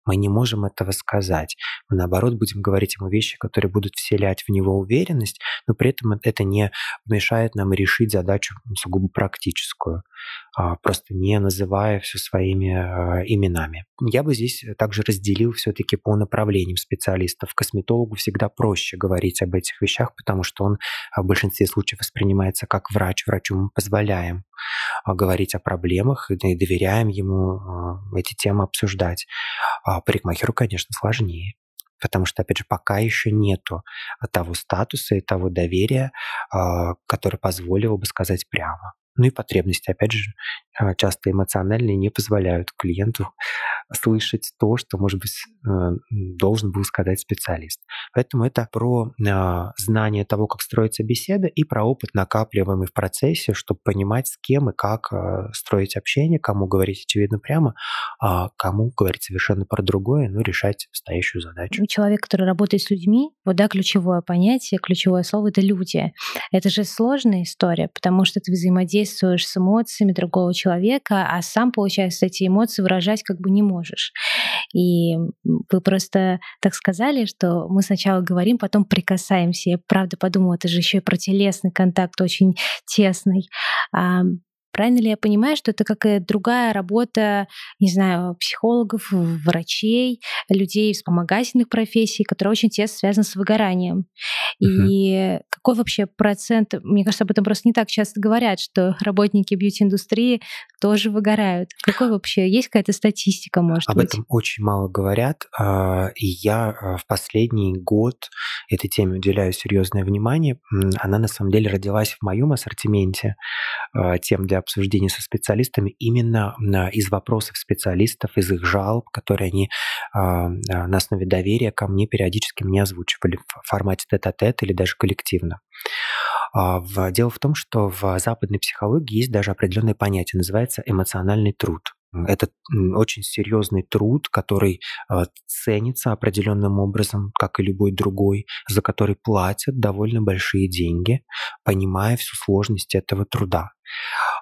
[SPEAKER 2] Мы не можем этого сказать. Мы, наоборот, будем говорить ему вещи, которые будут вселять в него уверенность, но при этом это не мешает нам решить задачу сугубо практическую, а, просто не называя все своими а, именами. Я бы здесь также разделил все-таки по направлениям специалистов. Косметологу всегда проще говорить об этих вещах, потому что он в большинстве случаев воспринимается как врач. Врачу мы позволяем говорить о проблемах и доверяем ему эти темы обсуждать. А парикмахеру, конечно, сложнее. Потому что, опять же, пока еще нету того статуса и того доверия, а, который позволило бы сказать прямо. Ну и потребности, опять же, а, часто эмоциональные не позволяют клиенту слышать то, что, может быть, э, должен был сказать специалист. Поэтому это про а, знание того, как строится беседа, и про опыт, накапливаемый в процессе, чтобы понимать, с кем и как а, строить общение, кому говорить очевидно прямо, а кому говорить совершенно про другое, ну, решать стоящую задачу.
[SPEAKER 1] Человек, который работает с людьми, вот да, ключевое понятие, ключевое слово — это люди. Это же сложная история, потому что ты взаимодействуешь с эмоциями другого человека, а сам, получается, эти эмоции выражать как бы не можешь можешь. И вы просто так сказали, что мы сначала говорим, потом прикасаемся. Я правда подумала, это же еще и про телесный контакт очень тесный. Правильно ли я понимаю, что это какая-то другая работа, не знаю, психологов, врачей, людей из вспомогательных профессий, которая очень тесно связана с выгоранием? Uh-huh. И какой вообще процент, мне кажется, об этом просто не так часто говорят, что работники бьюти-индустрии тоже выгорают. Какой вообще, есть какая-то статистика, может
[SPEAKER 2] об
[SPEAKER 1] быть?
[SPEAKER 2] Об этом очень мало говорят, а, и я а, в последний год этой теме уделяю серьезное внимание. Она на самом деле родилась в моем ассортименте а, тем для обсуждения со специалистами именно из вопросов специалистов, из их жалоб, которые они а, а, на основе доверия ко мне периодически мне озвучивали в формате тет-а-тет или даже коллективно. Дело в том, что в западной психологии есть даже определенное понятие, называется эмоциональный труд. Это очень серьезный труд, который ценится определенным образом, как и любой другой, за который платят довольно большие деньги, понимая всю сложность этого труда.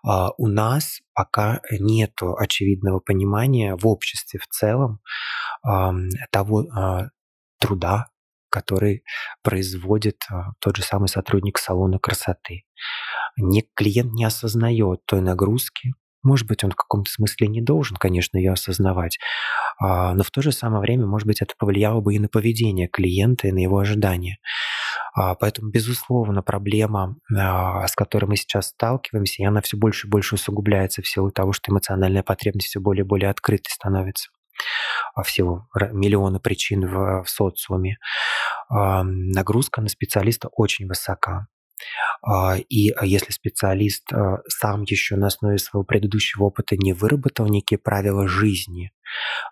[SPEAKER 2] А, у нас пока нет очевидного понимания в обществе в целом того а, труда, который производит а, тот же самый сотрудник салона красоты. Не, клиент не осознает той нагрузки, может быть, он в каком-то смысле не должен, конечно, ее осознавать, но в то же самое время, может быть, это повлияло бы и на поведение клиента, и на его ожидания. А, поэтому, безусловно, проблема, а, с которой мы сейчас сталкиваемся, и она все больше и больше усугубляется в силу того, что эмоциональная потребность все более и более открытой становится а, в силу миллиона причин в, в социуме. Нагрузка на специалиста очень высока. И если специалист сам еще на основе своего предыдущего опыта не выработал некие правила жизни,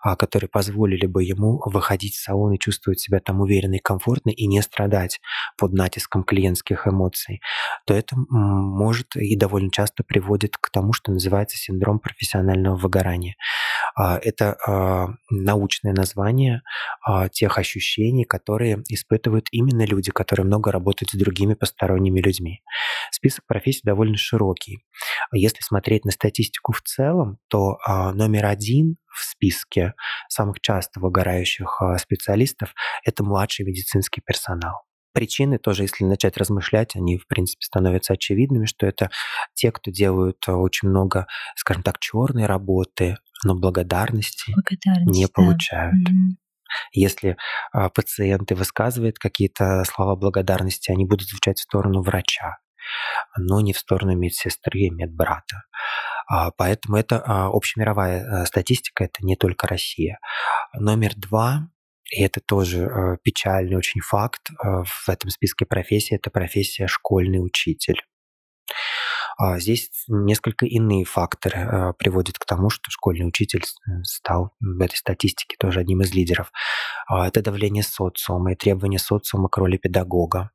[SPEAKER 2] а, которые позволили бы ему выходить в салон и чувствовать себя там уверенно и комфортно и не страдать под натиском клиентских эмоций, то это может и довольно часто приводит к тому, что называется синдром профессионального выгорания. А, это а, научное название тех ощущений, которые испытывают именно люди, которые много работают с другими посторонними людьми. Список профессий довольно широкий. Если смотреть на статистику в целом, то номер один в списке самых часто выгорающих а, специалистов – это младший медицинский персонал. Причины тоже, если начать размышлять, они, в принципе, становятся очевидными, что это те, кто делают а, очень много, скажем так, черной работы, но благодарности Благодарность, не получают. Да. Если а, пациенты высказывают какие-то слова благодарности, они будут звучать в сторону врача, но не в сторону медсестры и медбрата. А, поэтому это а, общемировая э, статистика, это не только Россия. Номер два, и это тоже э, печальный очень факт э, в этом списке профессий, это профессия школьный учитель. А, здесь несколько иные факторы приводят к тому, что школьный учитель стал в этой статистике тоже одним из лидеров. Это давление социума и требования социума к роли педагога.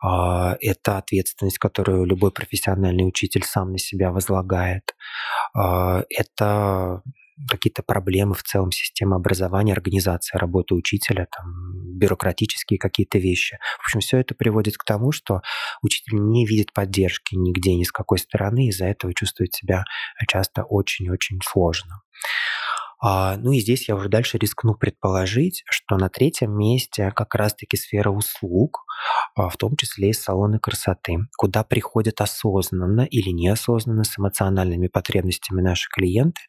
[SPEAKER 2] А, это ответственность, которую любой профессиональный учитель сам на себя возлагает. Это какие-то проблемы в целом системы образования, организации работы учителя, там, бюрократические какие-то вещи. В общем, все это приводит к тому, что учитель не видит поддержки нигде, ни с какой стороны, из-за этого чувствует себя часто очень-очень сложно. А, ну и здесь я уже дальше рискну предположить, что на третьем месте как раз-таки сфера услуг, а, в том числе и салоны красоты, куда приходят осознанно или неосознанно с эмоциональными потребностями наши клиенты,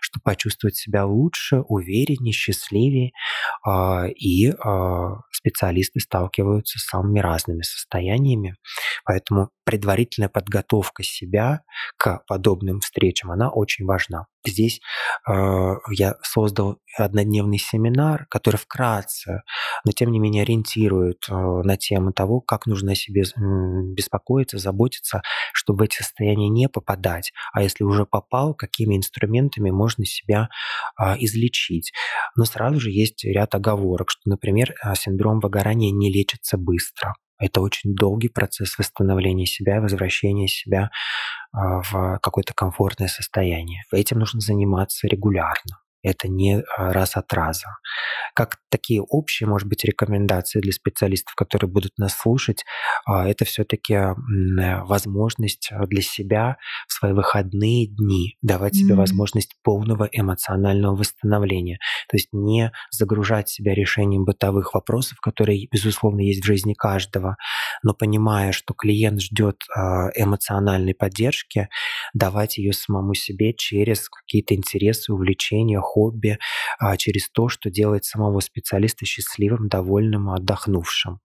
[SPEAKER 2] чтобы почувствовать себя лучше, увереннее, счастливее. А, и специалисты сталкиваются с самыми разными состояниями. Поэтому предварительная подготовка себя к подобным встречам, она очень важна. Здесь э, я создал однодневный семинар, который вкратце, но тем не менее ориентирует э, на тему того, как нужно о себе беспокоиться, заботиться, чтобы в эти состояния не попадать, а если уже попал, какими инструментами можно себя э, излечить. Но сразу же есть ряд оговорок, что, например, э, синдром выгорания не лечится быстро. Это очень долгий процесс восстановления себя, возвращения себя а, в какое-то комфортное состояние. Этим нужно заниматься регулярно. Это не а, раз от раза. Как такие общие, может быть, рекомендации для специалистов, которые будут нас слушать, а, это все-таки возможность для себя в свои выходные дни давать mm-hmm. себе возможность полного эмоционального восстановления. То есть не загружать себя решением бытовых вопросов, которые, безусловно, есть в жизни каждого, но понимая, что клиент ждет а, эмоциональной поддержки, давать ее самому себе через какие-то интересы, увлечения, хобби, а, через то, что делает самого специалиста счастливым, довольным, отдохнувшим.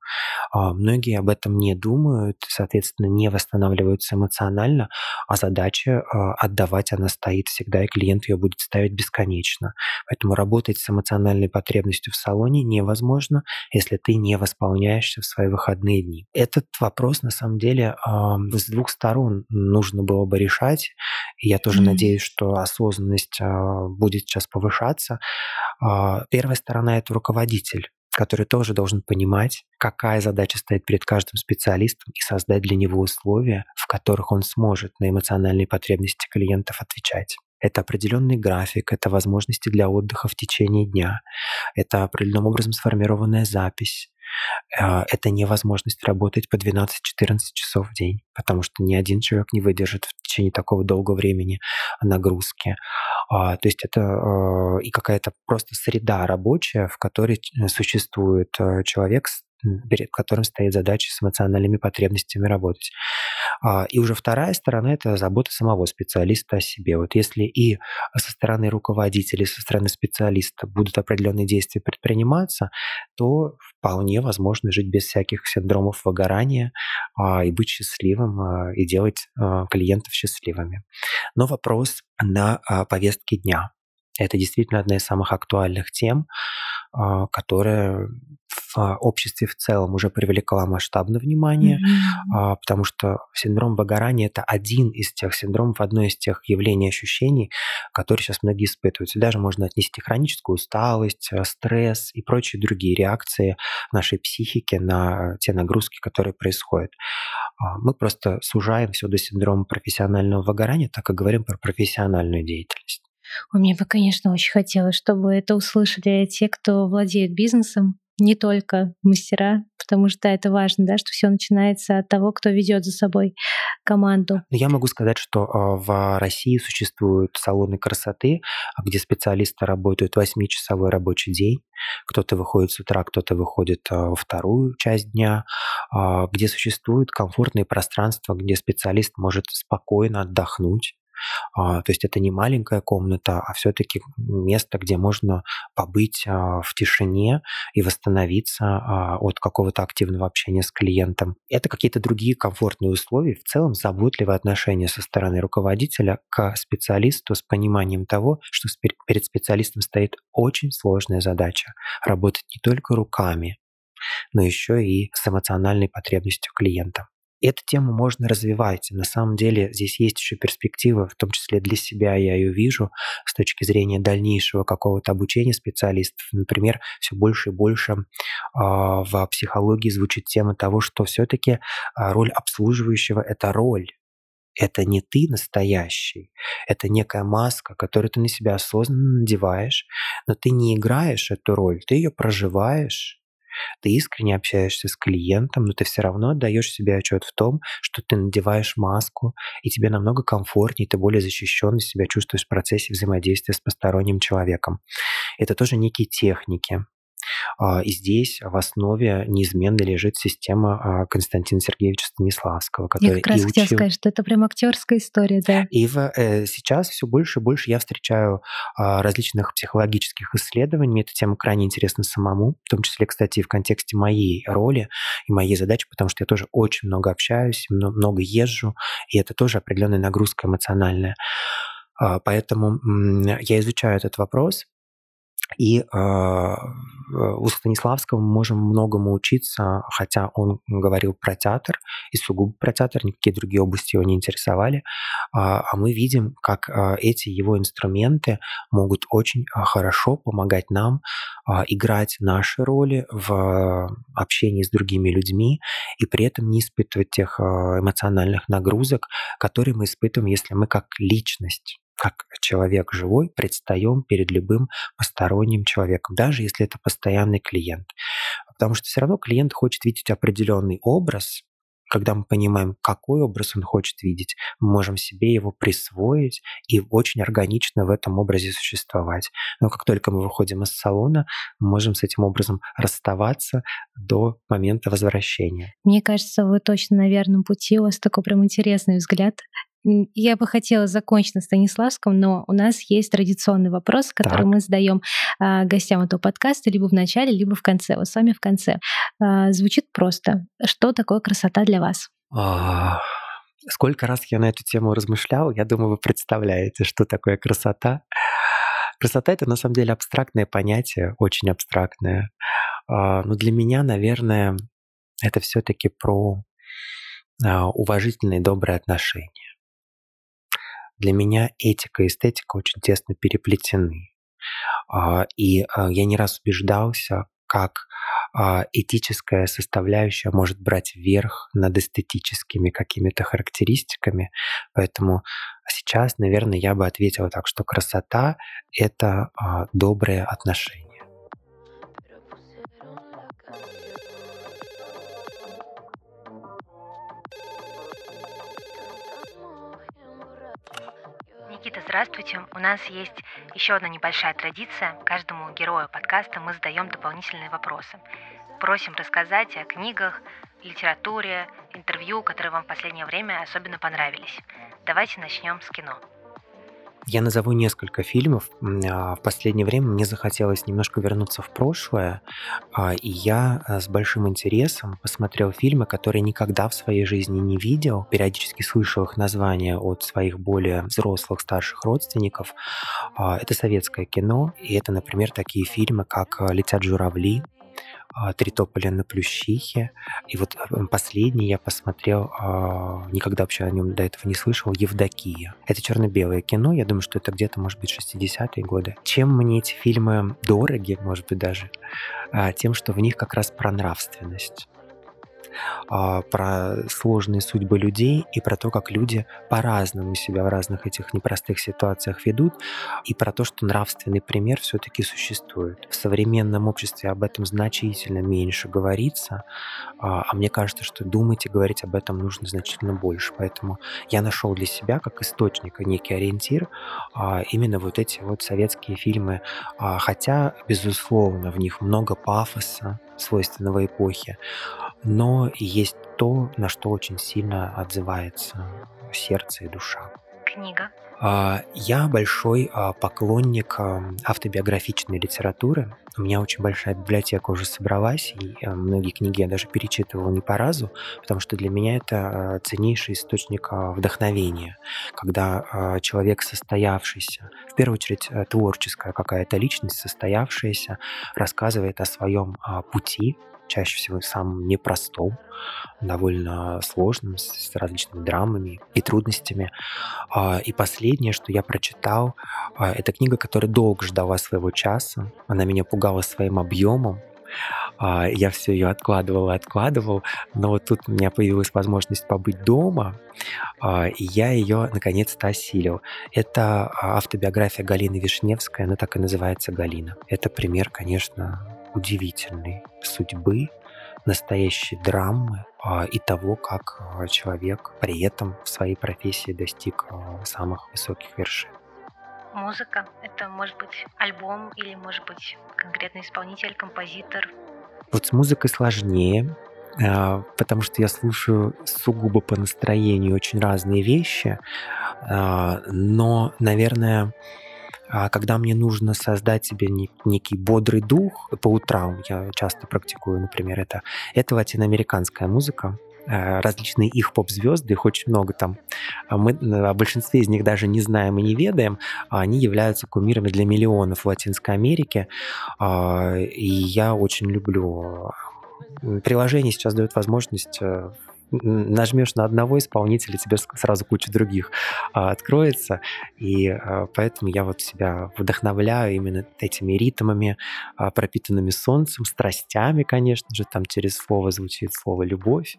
[SPEAKER 2] А, многие об этом не думают, соответственно, не восстанавливаются эмоционально, а задача а, отдавать она стоит всегда, и клиент ее будет ставить бесконечно. Поэтому работать с эмоциональной потребностью в салоне невозможно, если ты не восполняешься в свои выходные дни. Этот вопрос, на самом деле, с двух сторон нужно было бы решать. И я тоже mm-hmm. надеюсь, что осознанность будет сейчас повышаться. А, первая сторона – это руководитель который тоже должен понимать, какая задача стоит перед каждым специалистом и создать для него условия, в которых он сможет на эмоциональные потребности клиентов отвечать. Это определенный график, это возможности для отдыха в течение дня, это определенным образом сформированная запись, это невозможность работать по 12-14 часов в день, потому что ни один человек не выдержит в течение такого долгого времени нагрузки. А, то есть это а, и какая-то просто среда рабочая, в которой существует человек перед которым стоит задача с эмоциональными потребностями работать. А, и уже вторая сторона – это забота самого специалиста о себе. Вот если и со стороны руководителя, и со стороны специалиста будут определенные действия предприниматься, то вполне возможно жить без всяких синдромов выгорания а, и быть счастливым, а, и делать клиентов счастливыми. Но вопрос на повестке дня. Это действительно одна из самых актуальных тем, которая в обществе в целом уже привлекла масштабное внимание, mm-hmm. потому что синдром выгорания это один из тех синдромов, одно из тех явлений, ощущений, которые сейчас многие испытывают. Сюда же можно отнести хроническую усталость, э, стресс и прочие другие реакции нашей психики на те нагрузки, которые происходят. А, мы просто сужаем все до синдрома профессионального выгорания, так и говорим про профессиональную деятельность.
[SPEAKER 1] Мне бы, конечно, очень хотелось, чтобы это услышали те, кто владеет бизнесом, не только мастера, потому что это важно, да, что все начинается от того, кто ведет за собой команду.
[SPEAKER 2] Я могу сказать, что а, в России существуют салоны красоты, где специалисты работают 8-часовой рабочий день. Кто-то выходит с утра, кто-то выходит а, во вторую часть дня, а, где существует комфортное пространство, где специалист может спокойно отдохнуть, а, то есть это не маленькая комната, а все-таки место, где можно побыть а, в тишине и восстановиться а, от какого-то активного общения с клиентом. Это какие-то другие комфортные условия, в целом заботливое отношение со стороны руководителя к специалисту с пониманием того, что перед специалистом стоит очень сложная задача работать не только руками, но еще и с эмоциональной потребностью клиента. Эту тему можно развивать. На самом деле здесь есть еще перспектива, в том числе для себя я ее вижу, с точки зрения дальнейшего какого-то обучения специалистов. Например, все больше и больше э, в психологии звучит тема того, что все-таки а, роль обслуживающего – это роль, это не ты настоящий, это некая маска, которую ты на себя осознанно надеваешь, но ты не играешь эту роль, ты ее проживаешь, Ты искренне общаешься с клиентом, но ты все равно отдаешь себе отчет в том, что ты надеваешь маску, и тебе намного комфортнее, ты более защищенно себя чувствуешь в процессе взаимодействия с посторонним человеком. Это тоже некие техники, и здесь в основе неизменно лежит система а, Константина Сергеевича Станиславского,
[SPEAKER 1] который Я как раз и хотела сказать, что это прям актерская история, да.
[SPEAKER 2] И в, э, сейчас все больше и больше я встречаю а, различных психологических исследований. Мне эта тема крайне интересна самому, в том числе, кстати, в контексте моей роли и моей задачи, потому что я тоже очень много общаюсь, много езжу, и это тоже определенная нагрузка эмоциональная. Поэтому я изучаю этот вопрос, и э, у Станиславского мы можем многому учиться, хотя он говорил про театр, и сугубо про театр, никакие другие области его не интересовали. А, а мы видим, как э, эти его инструменты могут очень хорошо помогать нам играть наши роли в общении с другими людьми и при этом не испытывать тех эмоциональных нагрузок, которые мы испытываем, если мы как личность как человек живой предстаем перед любым посторонним человеком, даже если это постоянный клиент. Потому что все равно клиент хочет видеть определенный образ, когда мы понимаем, какой образ он хочет видеть, мы можем себе его присвоить и очень органично в этом образе существовать. Но как только мы выходим из салона, мы можем с этим образом расставаться до момента возвращения.
[SPEAKER 1] Мне кажется, вы точно на верном пути. У вас такой прям интересный взгляд я бы хотела закончить на Станиславском, но у нас есть традиционный вопрос, который так. мы задаем а, гостям этого подкаста либо в начале, либо в конце. Вот с вами в конце. А, звучит просто. Что такое красота для вас? А,
[SPEAKER 2] сколько раз я на эту тему размышлял, я думаю, вы представляете, что такое красота. Красота — это на самом деле абстрактное понятие, очень абстрактное. А, но для меня, наверное, это все-таки про а, уважительные добрые отношения. Для меня этика и эстетика очень тесно переплетены. А, и а, я не раз убеждался, как а, этическая составляющая может брать верх над эстетическими какими-то характеристиками. Поэтому сейчас, наверное, я бы ответил так, что красота — это добрые отношения.
[SPEAKER 1] Никита, здравствуйте. У нас есть еще одна небольшая традиция. Каждому герою подкаста мы задаем дополнительные вопросы. Просим рассказать о книгах, литературе, интервью, которые вам в последнее время особенно понравились. Давайте начнем с кино.
[SPEAKER 2] Я назову несколько фильмов. А, в последнее время мне захотелось немножко вернуться в прошлое, а, и я а, с большим интересом посмотрел фильмы, которые никогда в своей жизни не видел. Периодически слышал их названия от своих более взрослых, старших родственников. Это советское кино, и это, например, такие фильмы, как «Летят журавли», а, «Три тополя на Плющихе». И вот э, последний я посмотрел, а, никогда вообще о нем до этого не слышал, «Евдокия». Это черно-белое кино, я думаю, что это где-то, может быть, 60-е годы. Чем мне эти фильмы дороги, может быть, даже? А, тем, что в них как раз про нравственность. А, про сложные судьбы людей и про то, как люди по-разному себя в разных этих непростых ситуациях ведут, и про то, что нравственный пример все-таки существует. В современном обществе об этом значительно меньше говорится, а, а мне кажется, что думать и говорить об этом нужно значительно больше. Поэтому я нашел для себя как источника некий ориентир а, именно вот эти вот советские фильмы, хотя, безусловно, в них много пафоса, свойственного эпохе, но есть то, на что очень сильно отзывается сердце и душа.
[SPEAKER 1] Книга.
[SPEAKER 2] А, я большой а, поклонник автобиографичной литературы. У меня очень большая библиотека уже собралась, и а, многие книги я даже перечитывал не по разу, потому что для меня это ценнейший источник вдохновения, когда человек состоявшийся, в первую очередь творческая какая-то личность, состоявшаяся, рассказывает о своем пути, чаще всего самым непростом, довольно сложным, с различными драмами и трудностями. А, и последнее, что я прочитал, а, это книга, которая долго ждала своего часа. Она меня пугала своим объемом, а, я все ее откладывал и откладывал, но вот тут у меня появилась возможность побыть дома, и я ее наконец-то осилил. Это автобиография Галины Вишневской, она так и называется «Галина». Это пример, конечно, удивительной судьбы, настоящей драмы а, и того, как а, человек при этом в своей профессии достиг а, самых высоких вершин.
[SPEAKER 1] Музыка — это может быть альбом или может быть конкретный исполнитель, композитор?
[SPEAKER 2] Вот с музыкой сложнее, потому что я слушаю сугубо по настроению очень разные вещи, но, наверное, когда мне нужно создать себе некий бодрый дух по утрам, я часто практикую, например, это, это латиноамериканская музыка, э, различные их поп-звезды, их очень много там. А мы о большинстве из них даже не знаем и не ведаем, а они являются кумирами для миллионов в Латинской Америке. И я очень люблю Приложение сейчас дает возможность э, нажмешь на одного исполнителя, тебе сразу куча других а, откроется. И а, поэтому я вот себя вдохновляю именно этими ритмами, а, пропитанными солнцем, страстями, конечно же, там через слово звучит слово «любовь»,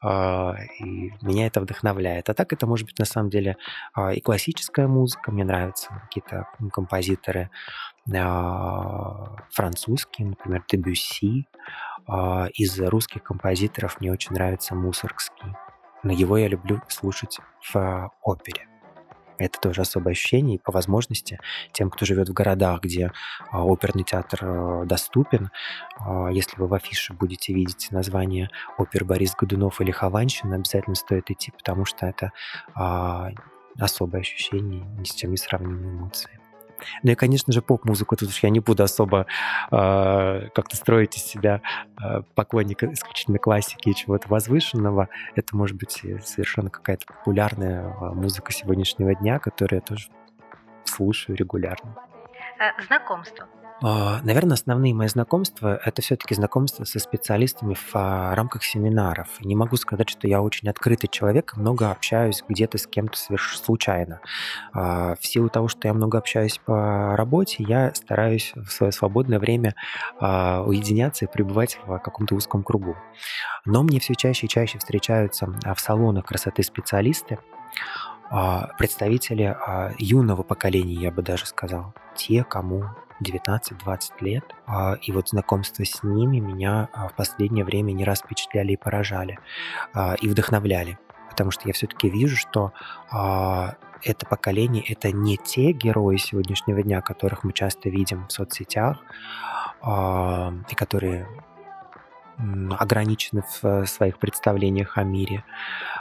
[SPEAKER 2] и меня это вдохновляет. А так это может быть на самом деле и классическая музыка, мне нравятся какие-то композиторы французские, например, Дебюсси, из русских композиторов мне очень нравится Мусоргский, но его я люблю слушать в опере. Это тоже особое ощущение, и по возможности тем, кто живет в городах, где а, оперный театр а, доступен, а, если вы в афише будете видеть название опер Борис Годунов или Хованщина, обязательно стоит идти, потому что это а, особое ощущение, ни с чем не сравнимые эмоции. Ну и, конечно же, поп-музыку. Тут уж я не буду особо э, как-то строить из себя э, поклонника исключительно классики и чего-то возвышенного. Это может быть совершенно какая-то популярная музыка сегодняшнего дня, которую я тоже слушаю регулярно.
[SPEAKER 1] Э, знакомство.
[SPEAKER 2] А, Наверное, основные мои знакомства – это все-таки знакомства со специалистами в а, рамках семинаров. Не могу сказать, что я очень открытый человек, много общаюсь где-то с кем-то случайно. А, в силу того, что я много общаюсь по работе, я стараюсь в свое свободное время уединяться и пребывать в каком-то узком кругу. Но мне все чаще и чаще встречаются в салонах красоты специалисты, представители юного поколения, я бы даже сказал, те, кому 19-20 лет. А, и вот знакомство с ними меня а, в последнее время не раз впечатляли и поражали, а, и вдохновляли. Потому что я все-таки вижу, что это поколение — это не те герои сегодняшнего дня, которых мы часто видим в соцсетях, и которые ограничены в своих представлениях о мире,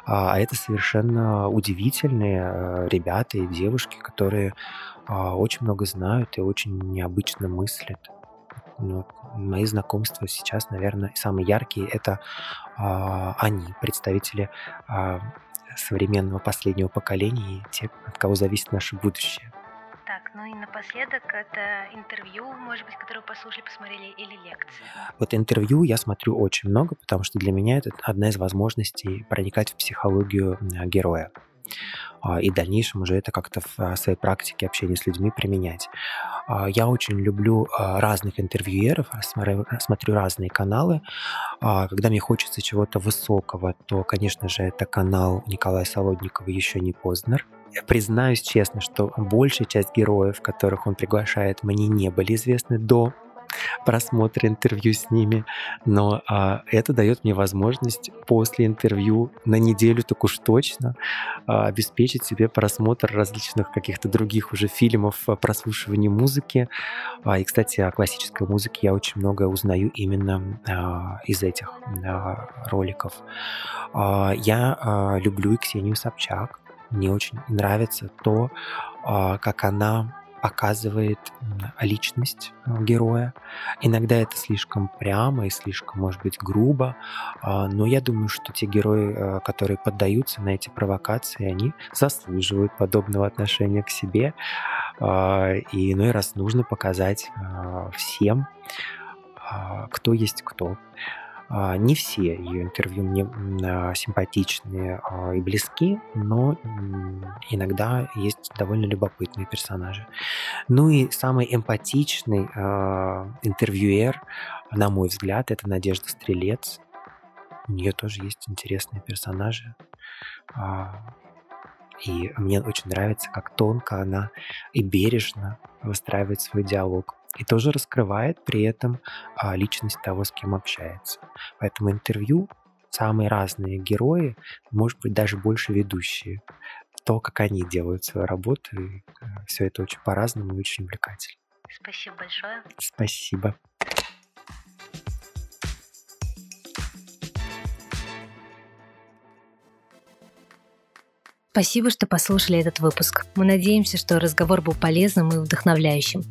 [SPEAKER 2] а это совершенно удивительные ребята и девушки, которые очень много знают и очень необычно мыслят. Ну, мои знакомства сейчас, наверное, самые яркие это а, они, представители а, современного последнего поколения и те, от кого зависит наше будущее.
[SPEAKER 1] Так, ну и напоследок это интервью, может быть, которое послушали, посмотрели, или лекции?
[SPEAKER 2] Вот интервью я смотрю очень много, потому что для меня это одна из возможностей проникать в психологию героя. А, и в дальнейшем уже это как-то в а, своей практике общения с людьми применять. А, я очень люблю разных интервьюеров, смотрю разные каналы. Когда мне хочется чего-то высокого, то, конечно же, это канал Николая Солодникова «Еще не Познер». Я признаюсь честно, что большая часть героев, которых он приглашает, мне не были известны до просмотра интервью с ними, но а, это дает мне возможность после интервью на неделю так уж точно а, обеспечить себе просмотр различных каких-то других уже фильмов, прослушивание музыки. А, и, кстати, о классической музыке я очень много узнаю именно а, из этих а, роликов. А, я а, люблю и Ксению Собчак. Мне очень нравится то, а, как она показывает личность э, героя. Иногда это слишком прямо и слишком, может быть, грубо, а, но я думаю, что те герои, э, которые поддаются на эти провокации, они заслуживают подобного отношения к себе. А, и иной раз нужно показать а, всем, кто есть кто. А, не все ее интервью мне а, симпатичны а, и близки, но иногда есть довольно любопытные персонажи. Ну и самый эмпатичный интервьюер, на мой взгляд, это Надежда Стрелец. У нее тоже есть интересные персонажи. И мне очень нравится, как тонко она и бережно выстраивает свой диалог и тоже раскрывает при этом а, личность того, с кем общается. Поэтому интервью самые разные герои, может быть, даже больше ведущие. То, как они делают свою работу, и э, все это очень по-разному и очень увлекательно.
[SPEAKER 1] Спасибо большое.
[SPEAKER 2] Спасибо.
[SPEAKER 1] Спасибо, что послушали этот выпуск. Мы надеемся, что разговор был полезным и вдохновляющим.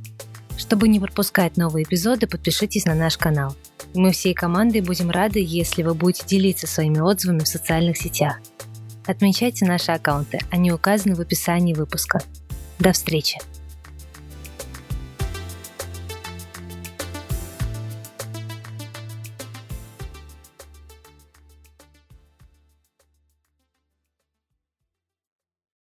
[SPEAKER 1] Чтобы не пропускать новые эпизоды, подпишитесь на наш канал. Мы всей командой будем рады, если вы будете делиться своими отзывами в социальных сетях. Отмечайте наши аккаунты, они указаны в описании выпуска. До встречи!